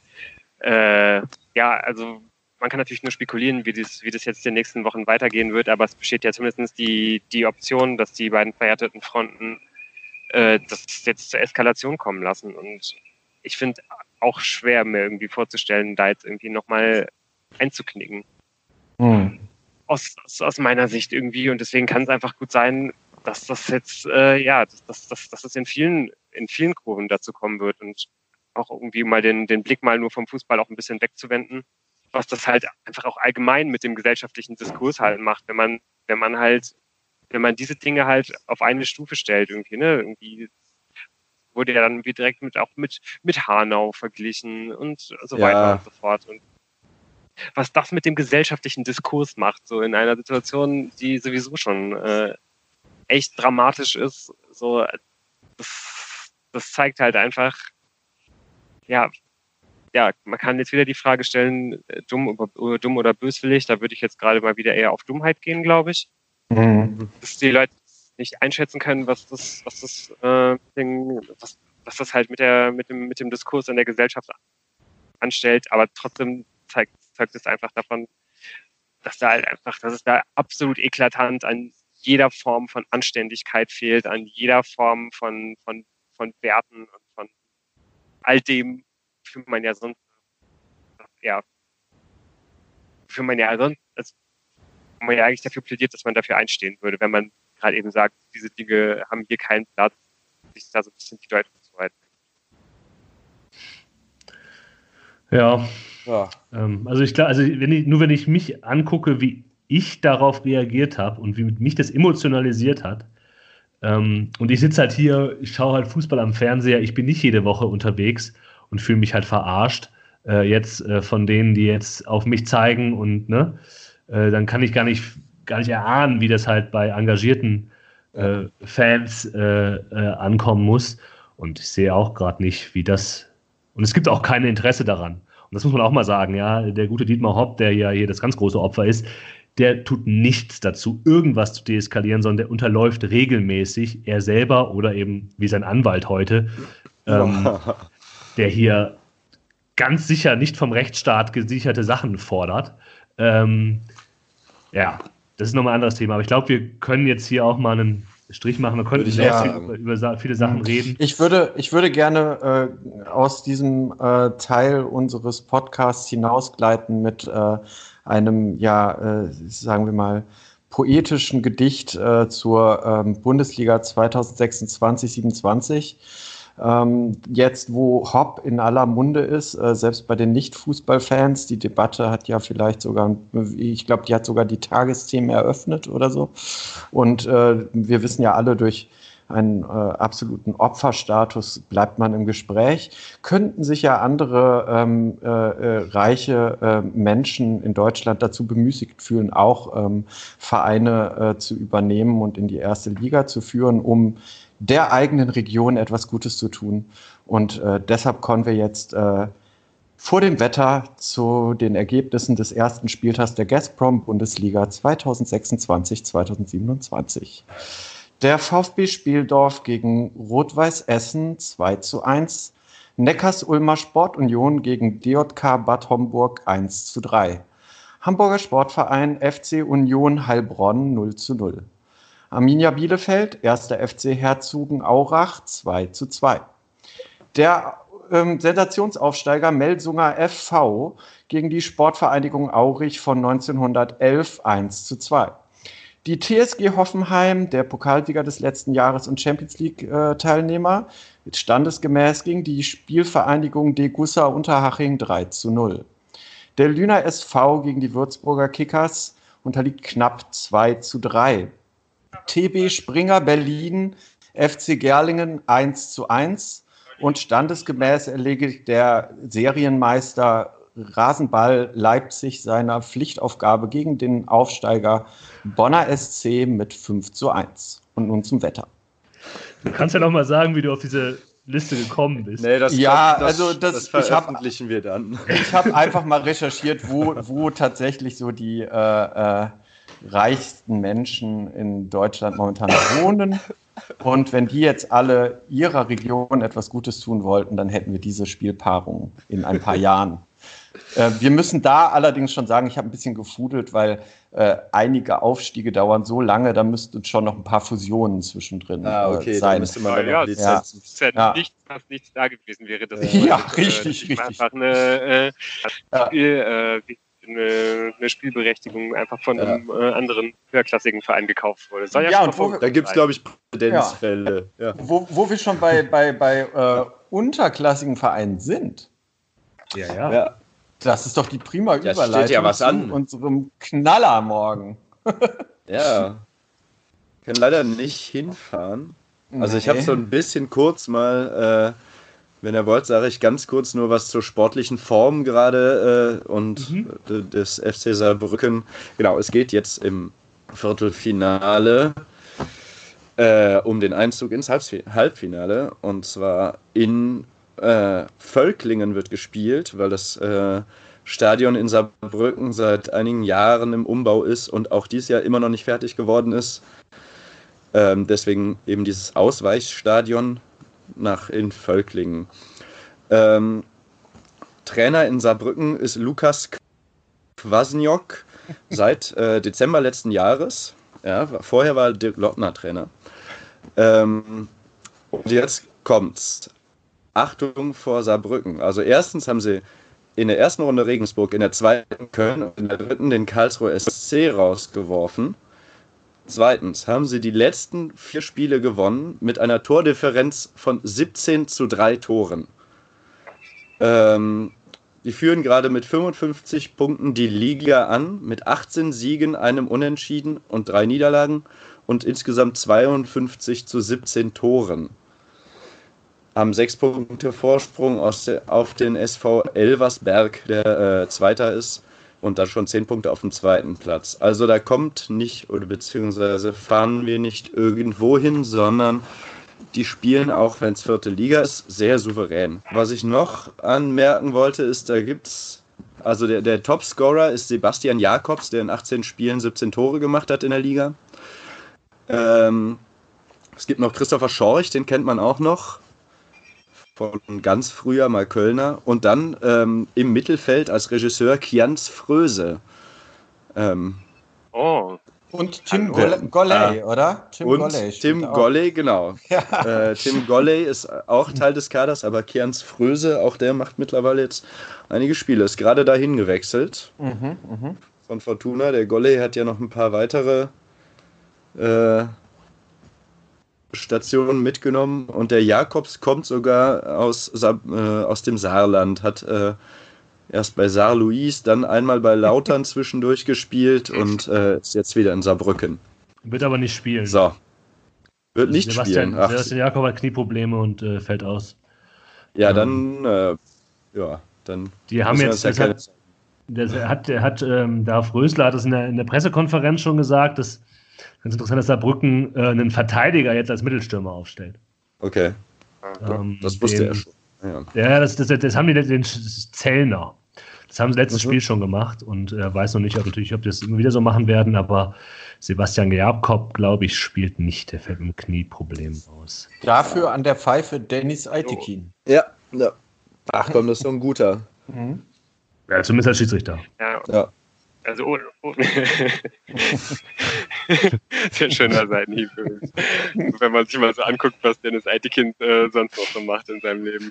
äh, ja, also man kann natürlich nur spekulieren, wie das, wie das jetzt in den nächsten Wochen weitergehen wird, aber es besteht ja zumindest die, die Option, dass die beiden verhärteten Fronten äh, das jetzt zur Eskalation kommen lassen. Und ich finde auch schwer, mir irgendwie vorzustellen, da jetzt irgendwie nochmal einzuknicken. Hm. aus, aus, aus meiner Sicht irgendwie. Und deswegen kann es einfach gut sein, dass das jetzt, äh, ja, dass, dass, dass, dass es in vielen, in vielen Kurven dazu kommen wird und auch irgendwie mal den, den Blick mal nur vom Fußball auch ein bisschen wegzuwenden, was das halt einfach auch allgemein mit dem gesellschaftlichen Diskurs halt macht, wenn man, wenn man halt, wenn man diese Dinge halt auf eine Stufe stellt irgendwie, ne, irgendwie wurde ja dann irgendwie direkt mit, auch mit, mit Hanau verglichen und so Ja. weiter und so fort. Und was das mit dem gesellschaftlichen Diskurs macht, so in einer Situation, die sowieso schon äh, echt dramatisch ist, so das, das zeigt halt einfach, ja, ja, man kann jetzt wieder die Frage stellen, äh, dumm, oder, dumm oder böswillig, da würde ich jetzt gerade mal wieder eher auf Dummheit gehen, glaube ich, Hm. dass die Leute nicht einschätzen können, was das, was das, äh, Ding, was, was das halt mit der, mit dem, mit dem Diskurs in der Gesellschaft anstellt, aber trotzdem zeigt, zeugt es einfach davon, dass da halt einfach, dass es da absolut eklatant an jeder Form von Anständigkeit fehlt, an jeder Form von, von, von Werten und von all dem, für man ja sonst, ja, für man ja sonst, also, man ja eigentlich dafür plädiert, dass man dafür einstehen würde, wenn man gerade eben sagt, diese Dinge haben hier keinen Platz, sich da so ein bisschen die Deutung zu halten. Ja, Ja. Ähm, also ich glaube, also wenn ich, nur wenn ich mich angucke, wie ich darauf reagiert habe und wie mich das emotionalisiert hat. Ähm, und ich sitze halt hier, ich schaue halt Fußball am Fernseher, ich bin nicht jede Woche unterwegs und fühle mich halt verarscht. Äh, jetzt äh, von denen, die jetzt auf mich zeigen und ne, äh, dann kann ich gar nicht, gar nicht erahnen, wie das halt bei engagierten äh, Fans äh, äh, ankommen muss. Und ich sehe auch gerade nicht, wie das. Und es gibt auch kein Interesse daran. Und das muss man auch mal sagen, ja, der gute Dietmar Hopp, der ja hier das ganz große Opfer ist, der tut nichts dazu, irgendwas zu deeskalieren, sondern der unterläuft regelmäßig, er selber oder eben wie sein Anwalt heute, ähm, der hier ganz sicher nicht vom Rechtsstaat gesicherte Sachen fordert. Ähm, ja, das ist nochmal ein anderes Thema. Aber ich glaube, wir können jetzt hier auch mal einen Strich machen. Wir könnten sehr auch viel über, über viele Sachen reden. Ich würde, ich würde gerne äh, aus diesem äh, Teil unseres Podcasts hinausgleiten mit äh, einem, ja, äh, sagen wir mal, poetischen Gedicht äh, zur ähm, Bundesliga 2026-27. Ähm, jetzt, wo Hopp in aller Munde ist, äh, selbst bei den Nicht-Fußballfans, die Debatte hat ja vielleicht sogar, ich glaube, die hat sogar die Tagesthemen eröffnet oder so. Und äh, wir wissen ja alle durch einen äh, absoluten Opferstatus bleibt man im Gespräch. Könnten sich ja andere ähm, äh, äh, reiche äh, Menschen in Deutschland dazu bemüßigt fühlen, auch ähm, Vereine äh, zu übernehmen und in die erste Liga zu führen, um der eigenen Region etwas Gutes zu tun. Und äh, deshalb kommen wir jetzt vor dem Wetter zu den Ergebnissen des ersten Spieltags der Gazprom-Bundesliga 2026-2027. Der VfB Spieldorf gegen Rot-Weiß Essen 2 zu 1. Neckars Ulmer Sportunion gegen DJK Bad Homburg 1 zu 3. Hamburger Sportverein FC Union Heilbronn 0 zu 0. Arminia Bielefeld, 1. FC Herzogenaurach 2 zu 2. Der ähm, Sensationsaufsteiger Melsunger FV gegen die Sportvereinigung Aurich von 1911 1 zu 2. Die TSG Hoffenheim, der Pokalsieger des letzten Jahres und Champions League-Teilnehmer, äh, standesgemäß gegen die Spielvereinigung Degussa Unterhaching 3 zu 0. Der Lüner SV gegen die Würzburger Kickers unterliegt knapp 2 zu 3. TB Springer Berlin, FC Gerlingen 1 zu 1 und standesgemäß erledigt der Serienmeister Rasenball Leipzig seiner Pflichtaufgabe gegen den Aufsteiger Bonner SC mit 5 zu 1. Und nun zum Wetter. Du kannst ja noch mal sagen, wie du auf diese Liste gekommen bist. Nee, das, ja, das, also das, das veröffentlichen hab, wir dann. Ich habe einfach mal recherchiert, wo, wo tatsächlich so die äh, äh, reichsten Menschen in Deutschland momentan wohnen. Und wenn die jetzt alle ihrer Region etwas Gutes tun wollten, dann hätten wir diese Spielpaarung in ein paar Jahren. Äh, wir müssen da allerdings schon sagen, ich habe ein bisschen gefudelt, weil äh, einige Aufstiege dauern so lange, da müssten schon noch ein paar Fusionen zwischendrin ah, okay, äh, sein. müsste man ja, ja, ja. Ist ja, ja. Nicht, fast nichts da gewesen wäre. Das ja, richtig, richtig. Einfach eine, äh, Spiel, äh, eine, eine, Spielberechtigung einfach von ja. einem äh, anderen höherklassigen Verein gekauft wurde. Ja, ja und wo, da gibt es, glaube ich, Präzedenzfälle. Ja. Wo, wo wir schon bei, bei, bei äh, unterklassigen Vereinen sind. Ja, ja. Das ist doch die prima das Überleitung ja was an. zu unserem Knaller morgen. ja. Ich kann leider nicht hinfahren. Also ich habe so ein bisschen kurz mal, äh, wenn ihr wollt, sage ich ganz kurz nur was zur sportlichen Form gerade äh, und mhm. des FC Saarbrücken. Genau, es geht jetzt im Viertelfinale äh, um den Einzug ins Halbfinale und zwar in äh, Völklingen wird gespielt, weil das äh, Stadion in Saarbrücken seit einigen Jahren im Umbau ist und auch dieses Jahr immer noch nicht fertig geworden ist. Ähm, deswegen eben dieses Ausweichstadion nach in Völklingen. Ähm, Trainer in Saarbrücken ist Lukas Kwasniok seit äh, Dezember letzten Jahres. Ja, vorher war Dirk Lottner Trainer. Ähm, und jetzt kommt's. Achtung vor Saarbrücken. Also erstens haben sie in der ersten Runde Regensburg, in der zweiten Köln und in der dritten den Karlsruhe SC rausgeworfen. Zweitens haben sie die letzten vier Spiele gewonnen mit einer Tordifferenz von 17 zu 3 Toren. Ähm, die führen gerade mit 55 Punkten die Liga an, mit 18 Siegen, einem Unentschieden und drei Niederlagen und insgesamt 52 zu 17 Toren haben sechs Punkte Vorsprung auf den SV Elversberg, der äh, Zweiter ist, und dann schon zehn Punkte auf dem zweiten Platz. Also da kommt nicht, oder beziehungsweise fahren wir nicht irgendwo hin, sondern die spielen, auch wenn es vierte Liga ist, sehr souverän. Was ich noch anmerken wollte, ist, da gibt es, also der, der Topscorer ist Sebastian Jakobs, der in 18 Spielen 17 Tore gemacht hat in der Liga. Ähm, es gibt noch Christopher Schorch, den kennt man auch noch von ganz früher mal Kölner. Und dann ähm, im Mittelfeld als Regisseur Kianz Fröse. Ähm, oh. Und Tim Golley, äh, oder? Tim und Golley Tim Golley, genau. Ja. Äh, Tim Golley ist auch Teil des Kaders, aber Kianz Fröse, auch der macht mittlerweile jetzt einige Spiele. Ist gerade dahin gewechselt mhm, mh. von Fortuna. Der Golley hat ja noch ein paar weitere äh, Stationen mitgenommen und der Jakobs kommt sogar aus, äh, aus dem Saarland, hat äh, erst bei Saar-Louis, dann einmal bei Lautern zwischendurch gespielt und äh, ist jetzt wieder in Saarbrücken. Wird aber nicht spielen. So. Wird nicht Sebastian, spielen. Ach. Sebastian Jakob hat Knieprobleme und äh, fällt aus. Ja, ähm, dann, äh, ja, dann. Die haben jetzt. Ja hat, der hat, hat ähm, Darf Rösler hat es in der, in der Pressekonferenz schon gesagt, dass Ganz interessant, dass Saarbrücken äh, einen Verteidiger jetzt als Mittelstürmer aufstellt. Okay. Ähm, das wusste er schon. Ja, ja das, das, das, haben die den Zellner. Das haben sie letztes mhm. Spiel schon gemacht und äh, weiß noch nicht, ob, natürlich, ob die das immer wieder so machen werden, aber Sebastian Jakob, glaube ich, spielt nicht. Der fällt mit dem Knieproblem aus. Dafür an der Pfeife Dennis Aitekin. Ja, ja. Ach komm, das ist so ein guter. Mhm. Ja, zumindest als Schiedsrichter. Ja. ja. Also ohne. ohne Sehr schöner Seitenhieb Wenn man sich mal so anguckt, was Dennis Eitekind äh, sonst noch so macht in seinem Leben.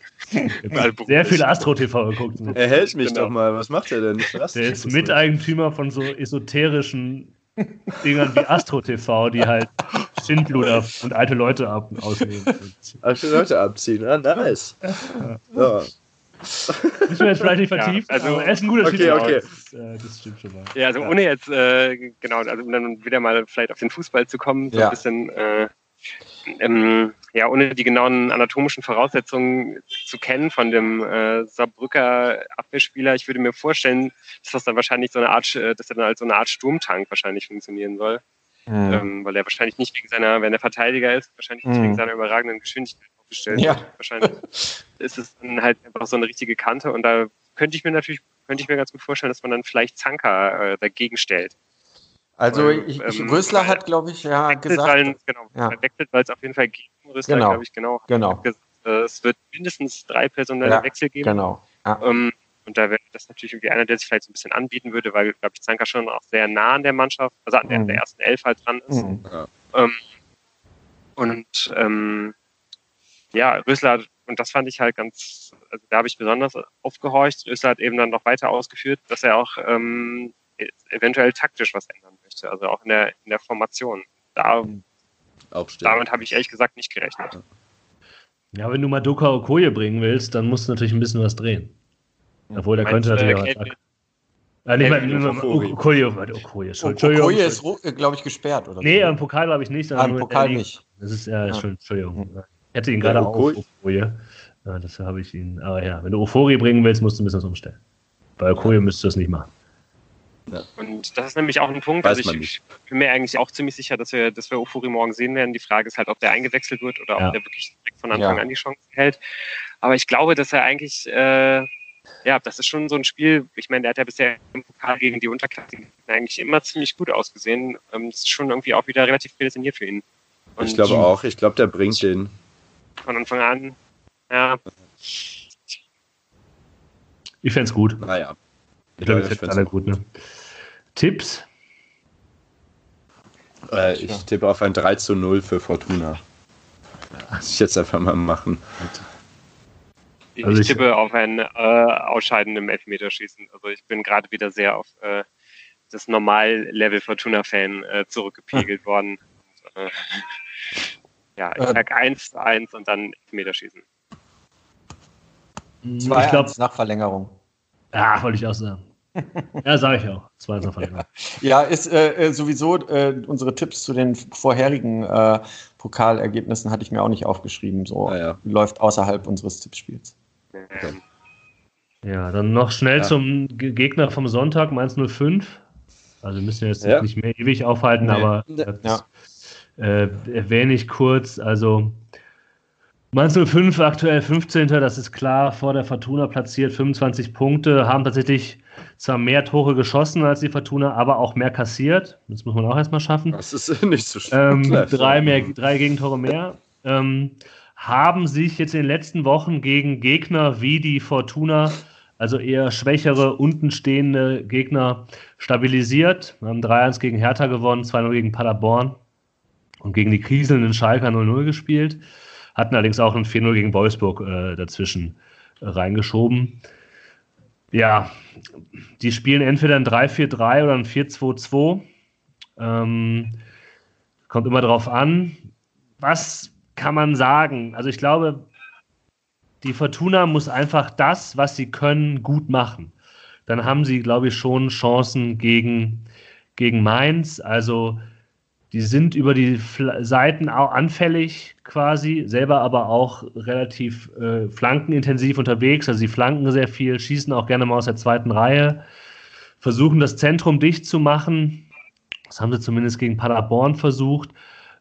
Sehr viel Astro-TV geguckt. Er hält mich genau. doch mal. Was macht er denn? Der ist Miteigentümer von so esoterischen Dingern wie Astro TV, die halt Schindluder und alte Leute ab ausnehmen. Alte Leute abziehen, ah, nice. Ja. Müssen wir jetzt vielleicht nicht vertiefen, Ja, also- er ist ein guter Okay, Schiedsrichter. okay. Das, äh, das stimmt schon mal. Ja, also ohne jetzt, äh, genau, also um dann wieder mal vielleicht auf den Fußball zu kommen, so Ja. ein bisschen, äh, ähm, ja, ohne die genauen anatomischen Voraussetzungen zu kennen von dem äh, Saarbrücker Abwehrspieler, ich würde mir vorstellen, dass das dann wahrscheinlich so eine Art, äh, dass er dann als so eine Art Sturmtank wahrscheinlich funktionieren soll, Mhm. ähm, weil er wahrscheinlich nicht wegen seiner, wenn er Verteidiger ist, wahrscheinlich nicht Mhm. wegen seiner überragenden Geschwindigkeit aufgestellt Ja. wird. Wahrscheinlich ist es dann halt einfach so eine richtige Kante und da könnte ich mir natürlich, könnte ich mir ganz gut vorstellen, dass man dann vielleicht Zanka äh, dagegen stellt. Also Weil, ich, ich, ähm, Rösler hat, glaube ich, ja wechselt, gesagt, weil, genau, Ja. wechselt, weil es auf jeden Fall gegen Rüssler, Genau. glaube ich, genau. genau, gesagt, äh, es wird mindestens drei personelle Ja, Wechsel geben. genau. Ja. Ähm, und da wäre das natürlich irgendwie einer, der sich vielleicht so ein bisschen anbieten würde, weil, glaube ich, Zanka schon auch sehr nah an der Mannschaft, also an der, Mhm. der ersten Elf halt dran ist. Mhm. Ähm, und ähm, ja, Rösler, hat- und das fand ich halt ganz, also da habe ich besonders aufgehorcht. Rösler hat eben dann noch weiter ausgeführt, dass er auch ähm, eventuell taktisch was ändern möchte, also auch in der, in der Formation. Da, damit habe ich ehrlich gesagt nicht gerechnet. Ja, wenn du Madoka Okoye bringen willst, dann musst du natürlich ein bisschen was drehen. Obwohl, der Meinst könnte natürlich auch mal, mal- Ofori. Okoye, Okoye, Entschuldigung. Okoye ist, glaube ich, gesperrt, oder? Nee, im Pokal glaube ich nicht, ah, sondern im Pokal nicht. Das ist, ja, Ah. schon, Entschuldigung. Ich hätte ihn Ja, gerade auch Okoye- Okoye. Ja, deshalb habe ich ihn. Aber ja, wenn du Ofori bringen willst, musst du ein bisschen was umstellen. Bei Okoye müsstest du das nicht machen. Und das ist nämlich auch ein Punkt, Weiß also man ich, bin mir eigentlich auch ziemlich sicher, dass wir, dass wir Ofuri morgen sehen werden. Die Frage ist halt, ob der eingewechselt wird oder Ja. ob der wirklich direkt von Anfang Ja. an die Chance hält. Aber ich glaube, dass er eigentlich, äh, ja, das ist schon so ein Spiel, ich meine, der hat ja bisher im Pokal gegen die Unterklasse eigentlich immer ziemlich gut ausgesehen. Ähm, das ist schon irgendwie auch wieder relativ prädestiniert für ihn. Und Ich glaube auch, ich glaube, der bringt den. Von Anfang an, ja, Ich fände es gut. Naja. Ich glaube, ich fände find's alle gut. Ne? Tipps? Äh, ich tippe auf ein 3 zu 0 für Fortuna. Muss ich jetzt einfach mal machen. ich, Also ich ich- tippe auf ein äh, Ausscheiden im Elfmeterschießen. Also ich bin gerade wieder sehr auf äh, das Normal-Level Fortuna-Fan äh, zurückgepegelt worden. Und, äh, ja, ich Äh, sag 1 zu 1 und dann Elfmeterschießen. Ich 2 glaube, nach Verlängerung. ja, wollte ich auch sagen. Ja, sage ich auch. Zwei ist noch verlängert. Ja, ist äh, äh, sowieso äh, unsere Tipps zu den vorherigen äh, Pokalergebnissen hatte ich mir auch nicht aufgeschrieben. So Ah, ja. läuft außerhalb unseres Tippspiels. Ähm, Ja, dann noch schnell Ja. zum Ge- Gegner vom Sonntag, Mainz 05. Also wir müssen jetzt Ja. nicht mehr ewig aufhalten, Nee. aber Nee. Äh, erwähne ich kurz. Also Mainz 05 aktuell 15. Das ist klar vor der Fortuna platziert, 25 Punkte, haben tatsächlich zwar mehr Tore geschossen als die Fortuna, aber auch mehr kassiert. Das muss man auch erstmal schaffen. Das ist nicht so schlimm. Ähm, drei, mehr, drei Gegentore mehr. Ähm, haben sich jetzt in den letzten Wochen gegen Gegner wie die Fortuna, also eher schwächere, untenstehende Gegner, stabilisiert. Wir haben 3-1 gegen Hertha gewonnen, 2-0 gegen Paderborn und gegen die kriselnden Schalker 0-0 gespielt. Hatten allerdings auch ein 4-0 gegen Wolfsburg äh, dazwischen äh, reingeschoben. Ja, die spielen entweder ein 3-4-3 oder ein 4-2-2. Ähm, kommt immer drauf an. Was kann man sagen? Also ich glaube, die Fortuna muss einfach das, was sie können, gut machen. Dann haben sie, glaube ich, schon Chancen gegen, gegen Mainz. Also die sind über die Seiten anfällig quasi, selber aber auch relativ äh, flankenintensiv unterwegs. Also sie flanken sehr viel, schießen auch gerne mal aus der zweiten Reihe, versuchen das Zentrum dicht zu machen. Das haben sie zumindest gegen Paderborn versucht.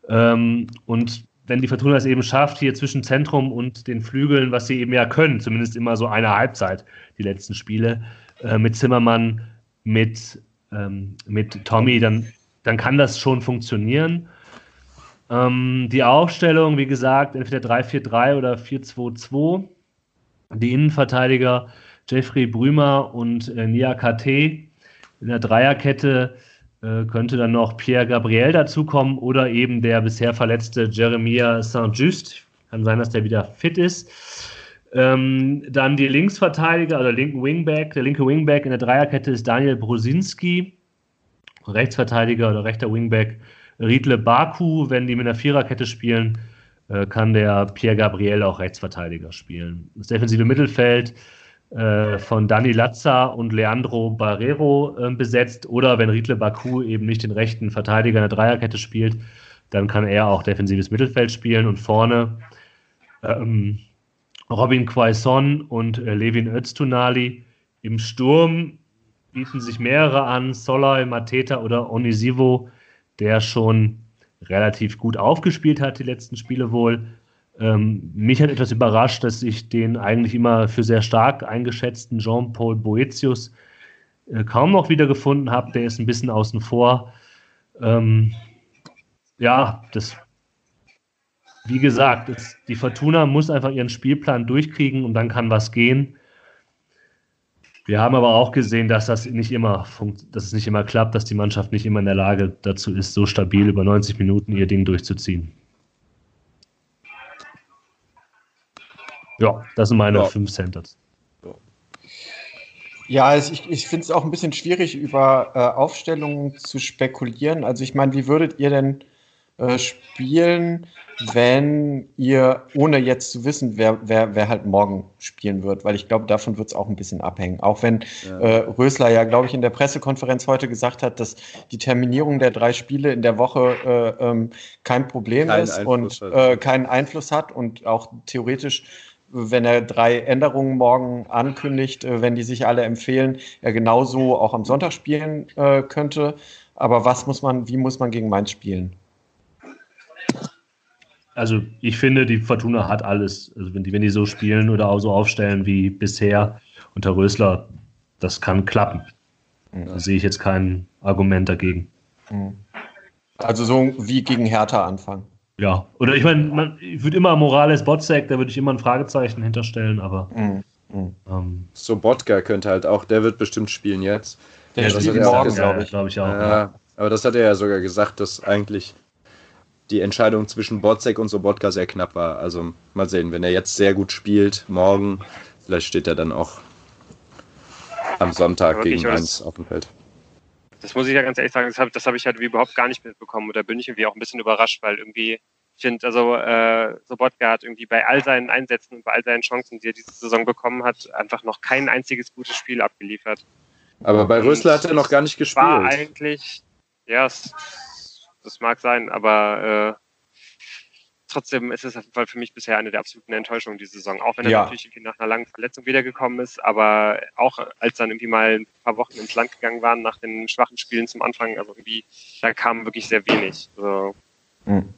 Ähm, und wenn die Fortuna es eben schafft, hier zwischen Zentrum und den Flügeln, was sie eben ja können, zumindest immer so eine Halbzeit, die letzten Spiele, äh, mit Zimmermann, mit, ähm, mit Tommy, dann, dann kann das schon funktionieren. Ähm, die Aufstellung, wie gesagt, entweder 3-4-3 oder 4-2-2. Die Innenverteidiger Jeffrey Brümer und äh, Nia KT. In der Dreierkette äh, könnte dann noch Pierre Gabriel dazukommen oder eben der bisher verletzte Jeremia Saint-Just. Kann sein, dass der wieder fit ist. Ähm, dann die Linksverteidiger oder linken Wingback. Der linke Wingback in der Dreierkette ist Daniel Brusinski. Rechtsverteidiger oder rechter Wingback Riedle Baku, wenn die mit einer Viererkette spielen, äh, kann der Pierre Gabriel auch Rechtsverteidiger spielen. Das defensive Mittelfeld äh, von Dani Lazza und Leandro Barrero äh, besetzt oder wenn Riedle Baku eben nicht den rechten Verteidiger in der Dreierkette spielt, dann kann er auch defensives Mittelfeld spielen und vorne ähm, Robin Quaison und äh, Levin Öztunali. Im Sturm bieten sich mehrere an, Solai, Mateta oder Onisivo, der schon relativ gut aufgespielt hat, die letzten Spiele wohl. Ähm, mich hat etwas überrascht, dass ich den eigentlich immer für sehr stark eingeschätzten Jean-Paul Boetius äh, kaum noch wiedergefunden habe. Der ist ein bisschen außen vor. Ähm, ja, das, wie gesagt, das, die Fortuna muss einfach ihren Spielplan durchkriegen und dann kann was gehen. Wir haben aber auch gesehen, dass das nicht immer dass es nicht immer klappt, dass die Mannschaft nicht immer in der Lage dazu ist, so stabil über 90 Minuten ihr Ding durchzuziehen. Ja, das sind meine ja. fünf Centers. Ja, also ich, ich finde es auch ein bisschen schwierig, über äh, Aufstellungen zu spekulieren. Also ich meine, wie würdet ihr denn äh, spielen, wenn ihr, ohne jetzt zu wissen, wer, wer, wer halt morgen spielen wird, weil ich glaube, davon wird es auch ein bisschen abhängen. Auch wenn ja. äh, Rösler ja, glaube ich, in der Pressekonferenz heute gesagt hat, dass die Terminierung der drei Spiele in der Woche äh, ähm, kein Problem kein ist Einfluss und äh, keinen Einfluss hat und auch theoretisch wenn er drei Änderungen morgen ankündigt, äh, wenn die sich alle empfehlen, er genauso auch am Sonntag spielen äh, könnte. Aber was muss man, wie muss man gegen Mainz spielen? Also ich finde, die Fortuna hat alles. Also wenn die, wenn die so spielen oder auch so aufstellen wie bisher unter Rösler, das kann klappen. Mhm. Da sehe ich jetzt kein Argument dagegen. Mhm. Also so wie gegen Hertha anfangen. Ja, oder ich meine, ich würde immer Morales Botzek, da würde ich immer ein Fragezeichen hinterstellen, aber. Mhm. Mhm. Ähm, so Botka könnte halt auch, der wird bestimmt spielen jetzt. Der ja, spielt morgen, glaube ich. Glaub ich auch. Ja. Aber das hat er ja sogar gesagt, dass eigentlich die Entscheidung zwischen Botzek und Sobotka sehr knapp war. Also mal sehen, wenn er jetzt sehr gut spielt, morgen, vielleicht steht er dann auch am Sonntag ja, gegen Mainz auf dem Feld. Das muss ich ja ganz ehrlich sagen, das habe hab ich halt überhaupt gar nicht mitbekommen. Und da bin ich irgendwie auch ein bisschen überrascht, weil irgendwie, ich finde, also äh, Sobotka hat irgendwie bei all seinen Einsätzen und bei all seinen Chancen, die er diese Saison bekommen hat, einfach noch kein einziges gutes Spiel abgeliefert. Aber bei Rösler hat er noch gar nicht gespielt. War eigentlich, ja, es das mag sein, aber äh, trotzdem ist es auf jeden Fall für mich bisher eine der absoluten Enttäuschungen diese Saison. Auch wenn er ja. natürlich irgendwie nach einer langen Verletzung wiedergekommen ist, aber auch als dann irgendwie mal ein paar Wochen ins Land gegangen waren nach den schwachen Spielen zum Anfang, also irgendwie, da kam wirklich sehr wenig. Also, mhm.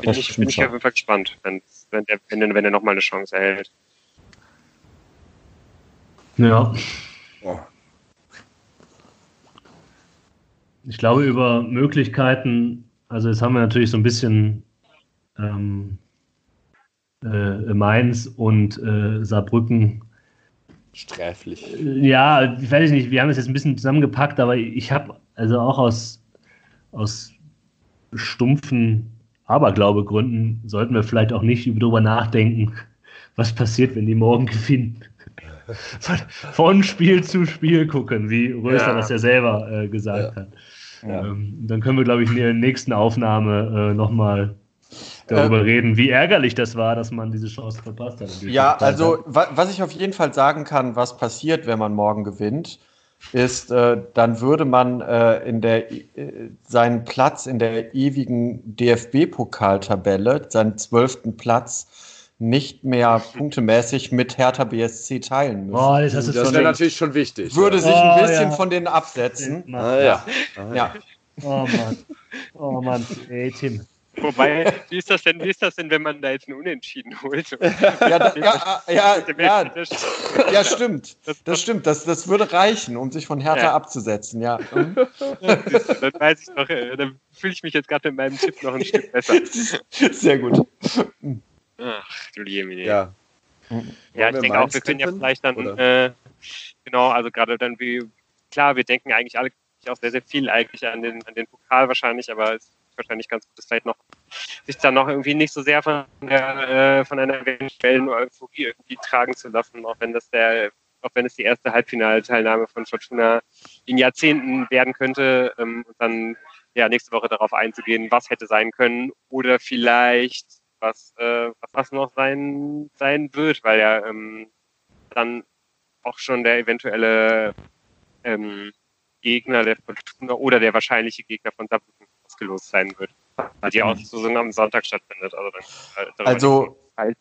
bin, ich, bin ich auf jeden Fall gespannt, wenn, wenn, der, wenn, wenn er nochmal eine Chance erhält. Ja. Ich glaube, über Möglichkeiten also jetzt haben wir natürlich so ein bisschen ähm, äh, Mainz und äh, Saarbrücken. Sträflich. Ja, ich weiß nicht, wir haben es jetzt ein bisschen zusammengepackt, aber ich habe also auch aus, aus stumpfen Aberglaubegründen sollten wir vielleicht auch nicht darüber nachdenken, was passiert, wenn die morgen gewinnen. Von, von Spiel zu Spiel gucken, wie Röster ja. das ja selber äh, gesagt ja. hat. Ja. Ähm, dann können wir, glaube ich, in der nächsten Aufnahme äh, nochmal darüber äh, reden, wie ärgerlich das war, dass man diese Chance verpasst hat. Ja, also wa was ich auf jeden Fall sagen kann, was passiert, wenn man morgen gewinnt, ist, äh, dann würde man äh, in der, äh, seinen Platz in der ewigen DFB-Pokaltabelle, seinen zwölften Platz, nicht mehr punktemäßig mit Hertha BSC teilen müssen. Oh, das, das wäre natürlich schon wichtig. Würde sich ein oh, bisschen ja. von denen absetzen. Ah, ja. ja. Oh Mann. Oh Mann. Ey, Tim. Wobei, wie ist das denn, wie ist das denn, wenn man da jetzt einen Unentschieden holt? Ja, da, ja, ja, ja, ja, stimmt. Das stimmt. Das, das würde reichen, um sich von Hertha ja. abzusetzen, ja. Dann weiß ich noch, äh, dann fühle ich mich jetzt gerade mit meinem Tipp noch ein Stück besser. Sehr gut. Ach, du Jemine. Ja. Ja, ich denke auch, wir können ja vielleicht dann, äh, genau, also gerade dann wie, klar, wir denken eigentlich alle auch sehr, sehr viel eigentlich an den, an den Pokal wahrscheinlich, aber es ist wahrscheinlich ganz gut, das vielleicht noch, sich dann noch irgendwie nicht so sehr von, der, äh, von einer eventuellen Euphorie irgendwie tragen zu lassen, auch wenn das der auch wenn es die erste Halbfinalteilnahme von Fortuna in Jahrzehnten werden könnte. Ähm, und dann ja nächste Woche darauf einzugehen, was hätte sein können oder vielleicht was, äh, was, was noch sein, sein wird, weil ja ähm, dann auch schon der eventuelle ähm, Gegner der Fortuna oder der wahrscheinliche Gegner von Saarbrücken ausgelost sein wird. Weil die Auslosung am Sonntag stattfindet. Also, dann, äh, also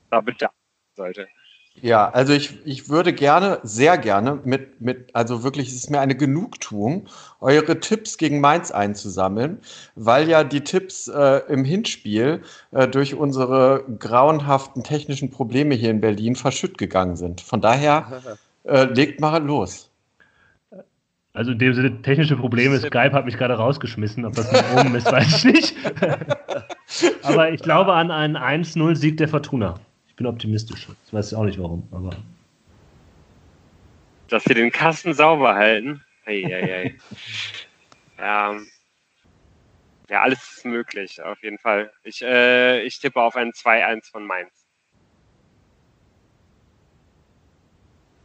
da bedacht sollte. Ja, also ich, ich würde gerne, sehr gerne mit, mit, also wirklich, es ist mir eine Genugtuung, eure Tipps gegen Mainz einzusammeln, weil ja die Tipps äh, im Hinspiel äh, durch unsere grauenhaften technischen Probleme hier in Berlin verschütt gegangen sind. Von daher äh, legt mal los. Also in dem Sinne, technische Probleme, Skype hat mich gerade rausgeschmissen. Ob das ein oben ist, weiß ich nicht. Aber ich glaube an einen 1-0-Sieg der Fortuna. Ich bin optimistisch. Ich weiß auch nicht warum, aber. Dass sie den Kasten sauber halten. Eieiei. ja, ja, alles ist möglich, auf jeden Fall. Ich, äh, ich tippe auf ein 2-1 von Mainz.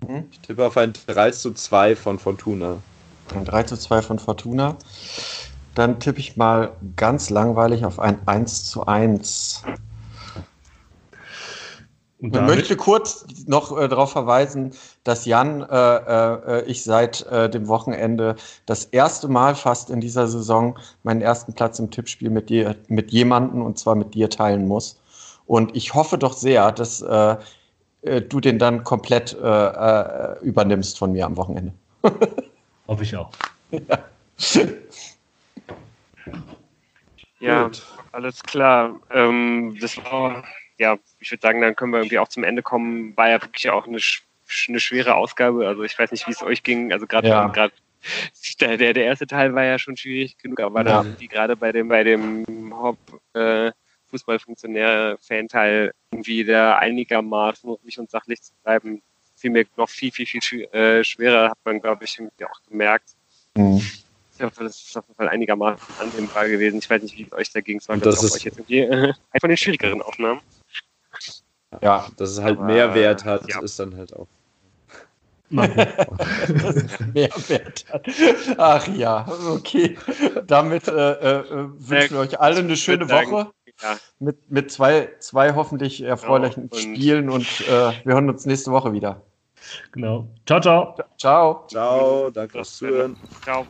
Mhm. Ich tippe auf ein 3 zu 2 von Fortuna. Ein 3 zu 2 von Fortuna. Dann tippe ich mal ganz langweilig auf ein 1 zu 1 und ich möchte kurz noch äh, darauf verweisen, dass Jan, äh, äh, ich seit äh, dem Wochenende das erste Mal fast in dieser Saison meinen ersten Platz im Tippspiel mit dir, mit jemandem und zwar mit dir teilen muss. Und ich hoffe doch sehr, dass äh, äh, du den dann komplett übernimmst von mir am Wochenende. hoffe ich auch. Ja, ja alles klar. Ähm, das war ja, ich würde sagen, dann können wir irgendwie auch zum Ende kommen. War ja wirklich auch eine, eine schwere Ausgabe. Also ich weiß nicht, wie es euch ging. Also gerade ja. gerade der, der, der erste Teil war ja schon schwierig genug, aber ja. die gerade bei dem bei dem Hop äh, Fußballfunktionär-Fan-Teil irgendwie da einigermaßen ruhig und sachlich zu bleiben, fiel mir noch viel, viel, viel äh, schwerer, hat man, glaube ich, auch gemerkt. Mhm. Ich hoffe, das ist auf jeden Fall einigermaßen annehmbar gewesen. Ich weiß nicht, wie es euch da ging. Es war, das ist euch jetzt irgendwie äh, von den schwierigeren Aufnahmen. Ja, dass es halt Aber, Mehrwert hat, ja. ist dann halt auch. Mehrwert hat. Ach ja, okay. Damit äh, äh, wünschen wir euch alle eine schöne Woche. Ja. Mit, mit zwei, zwei hoffentlich erfreulichen genau. und Spielen und äh, wir hören uns nächste Woche wieder. Genau. Ciao, ciao. Ciao. Ciao, danke fürs Zuhören. Ciao.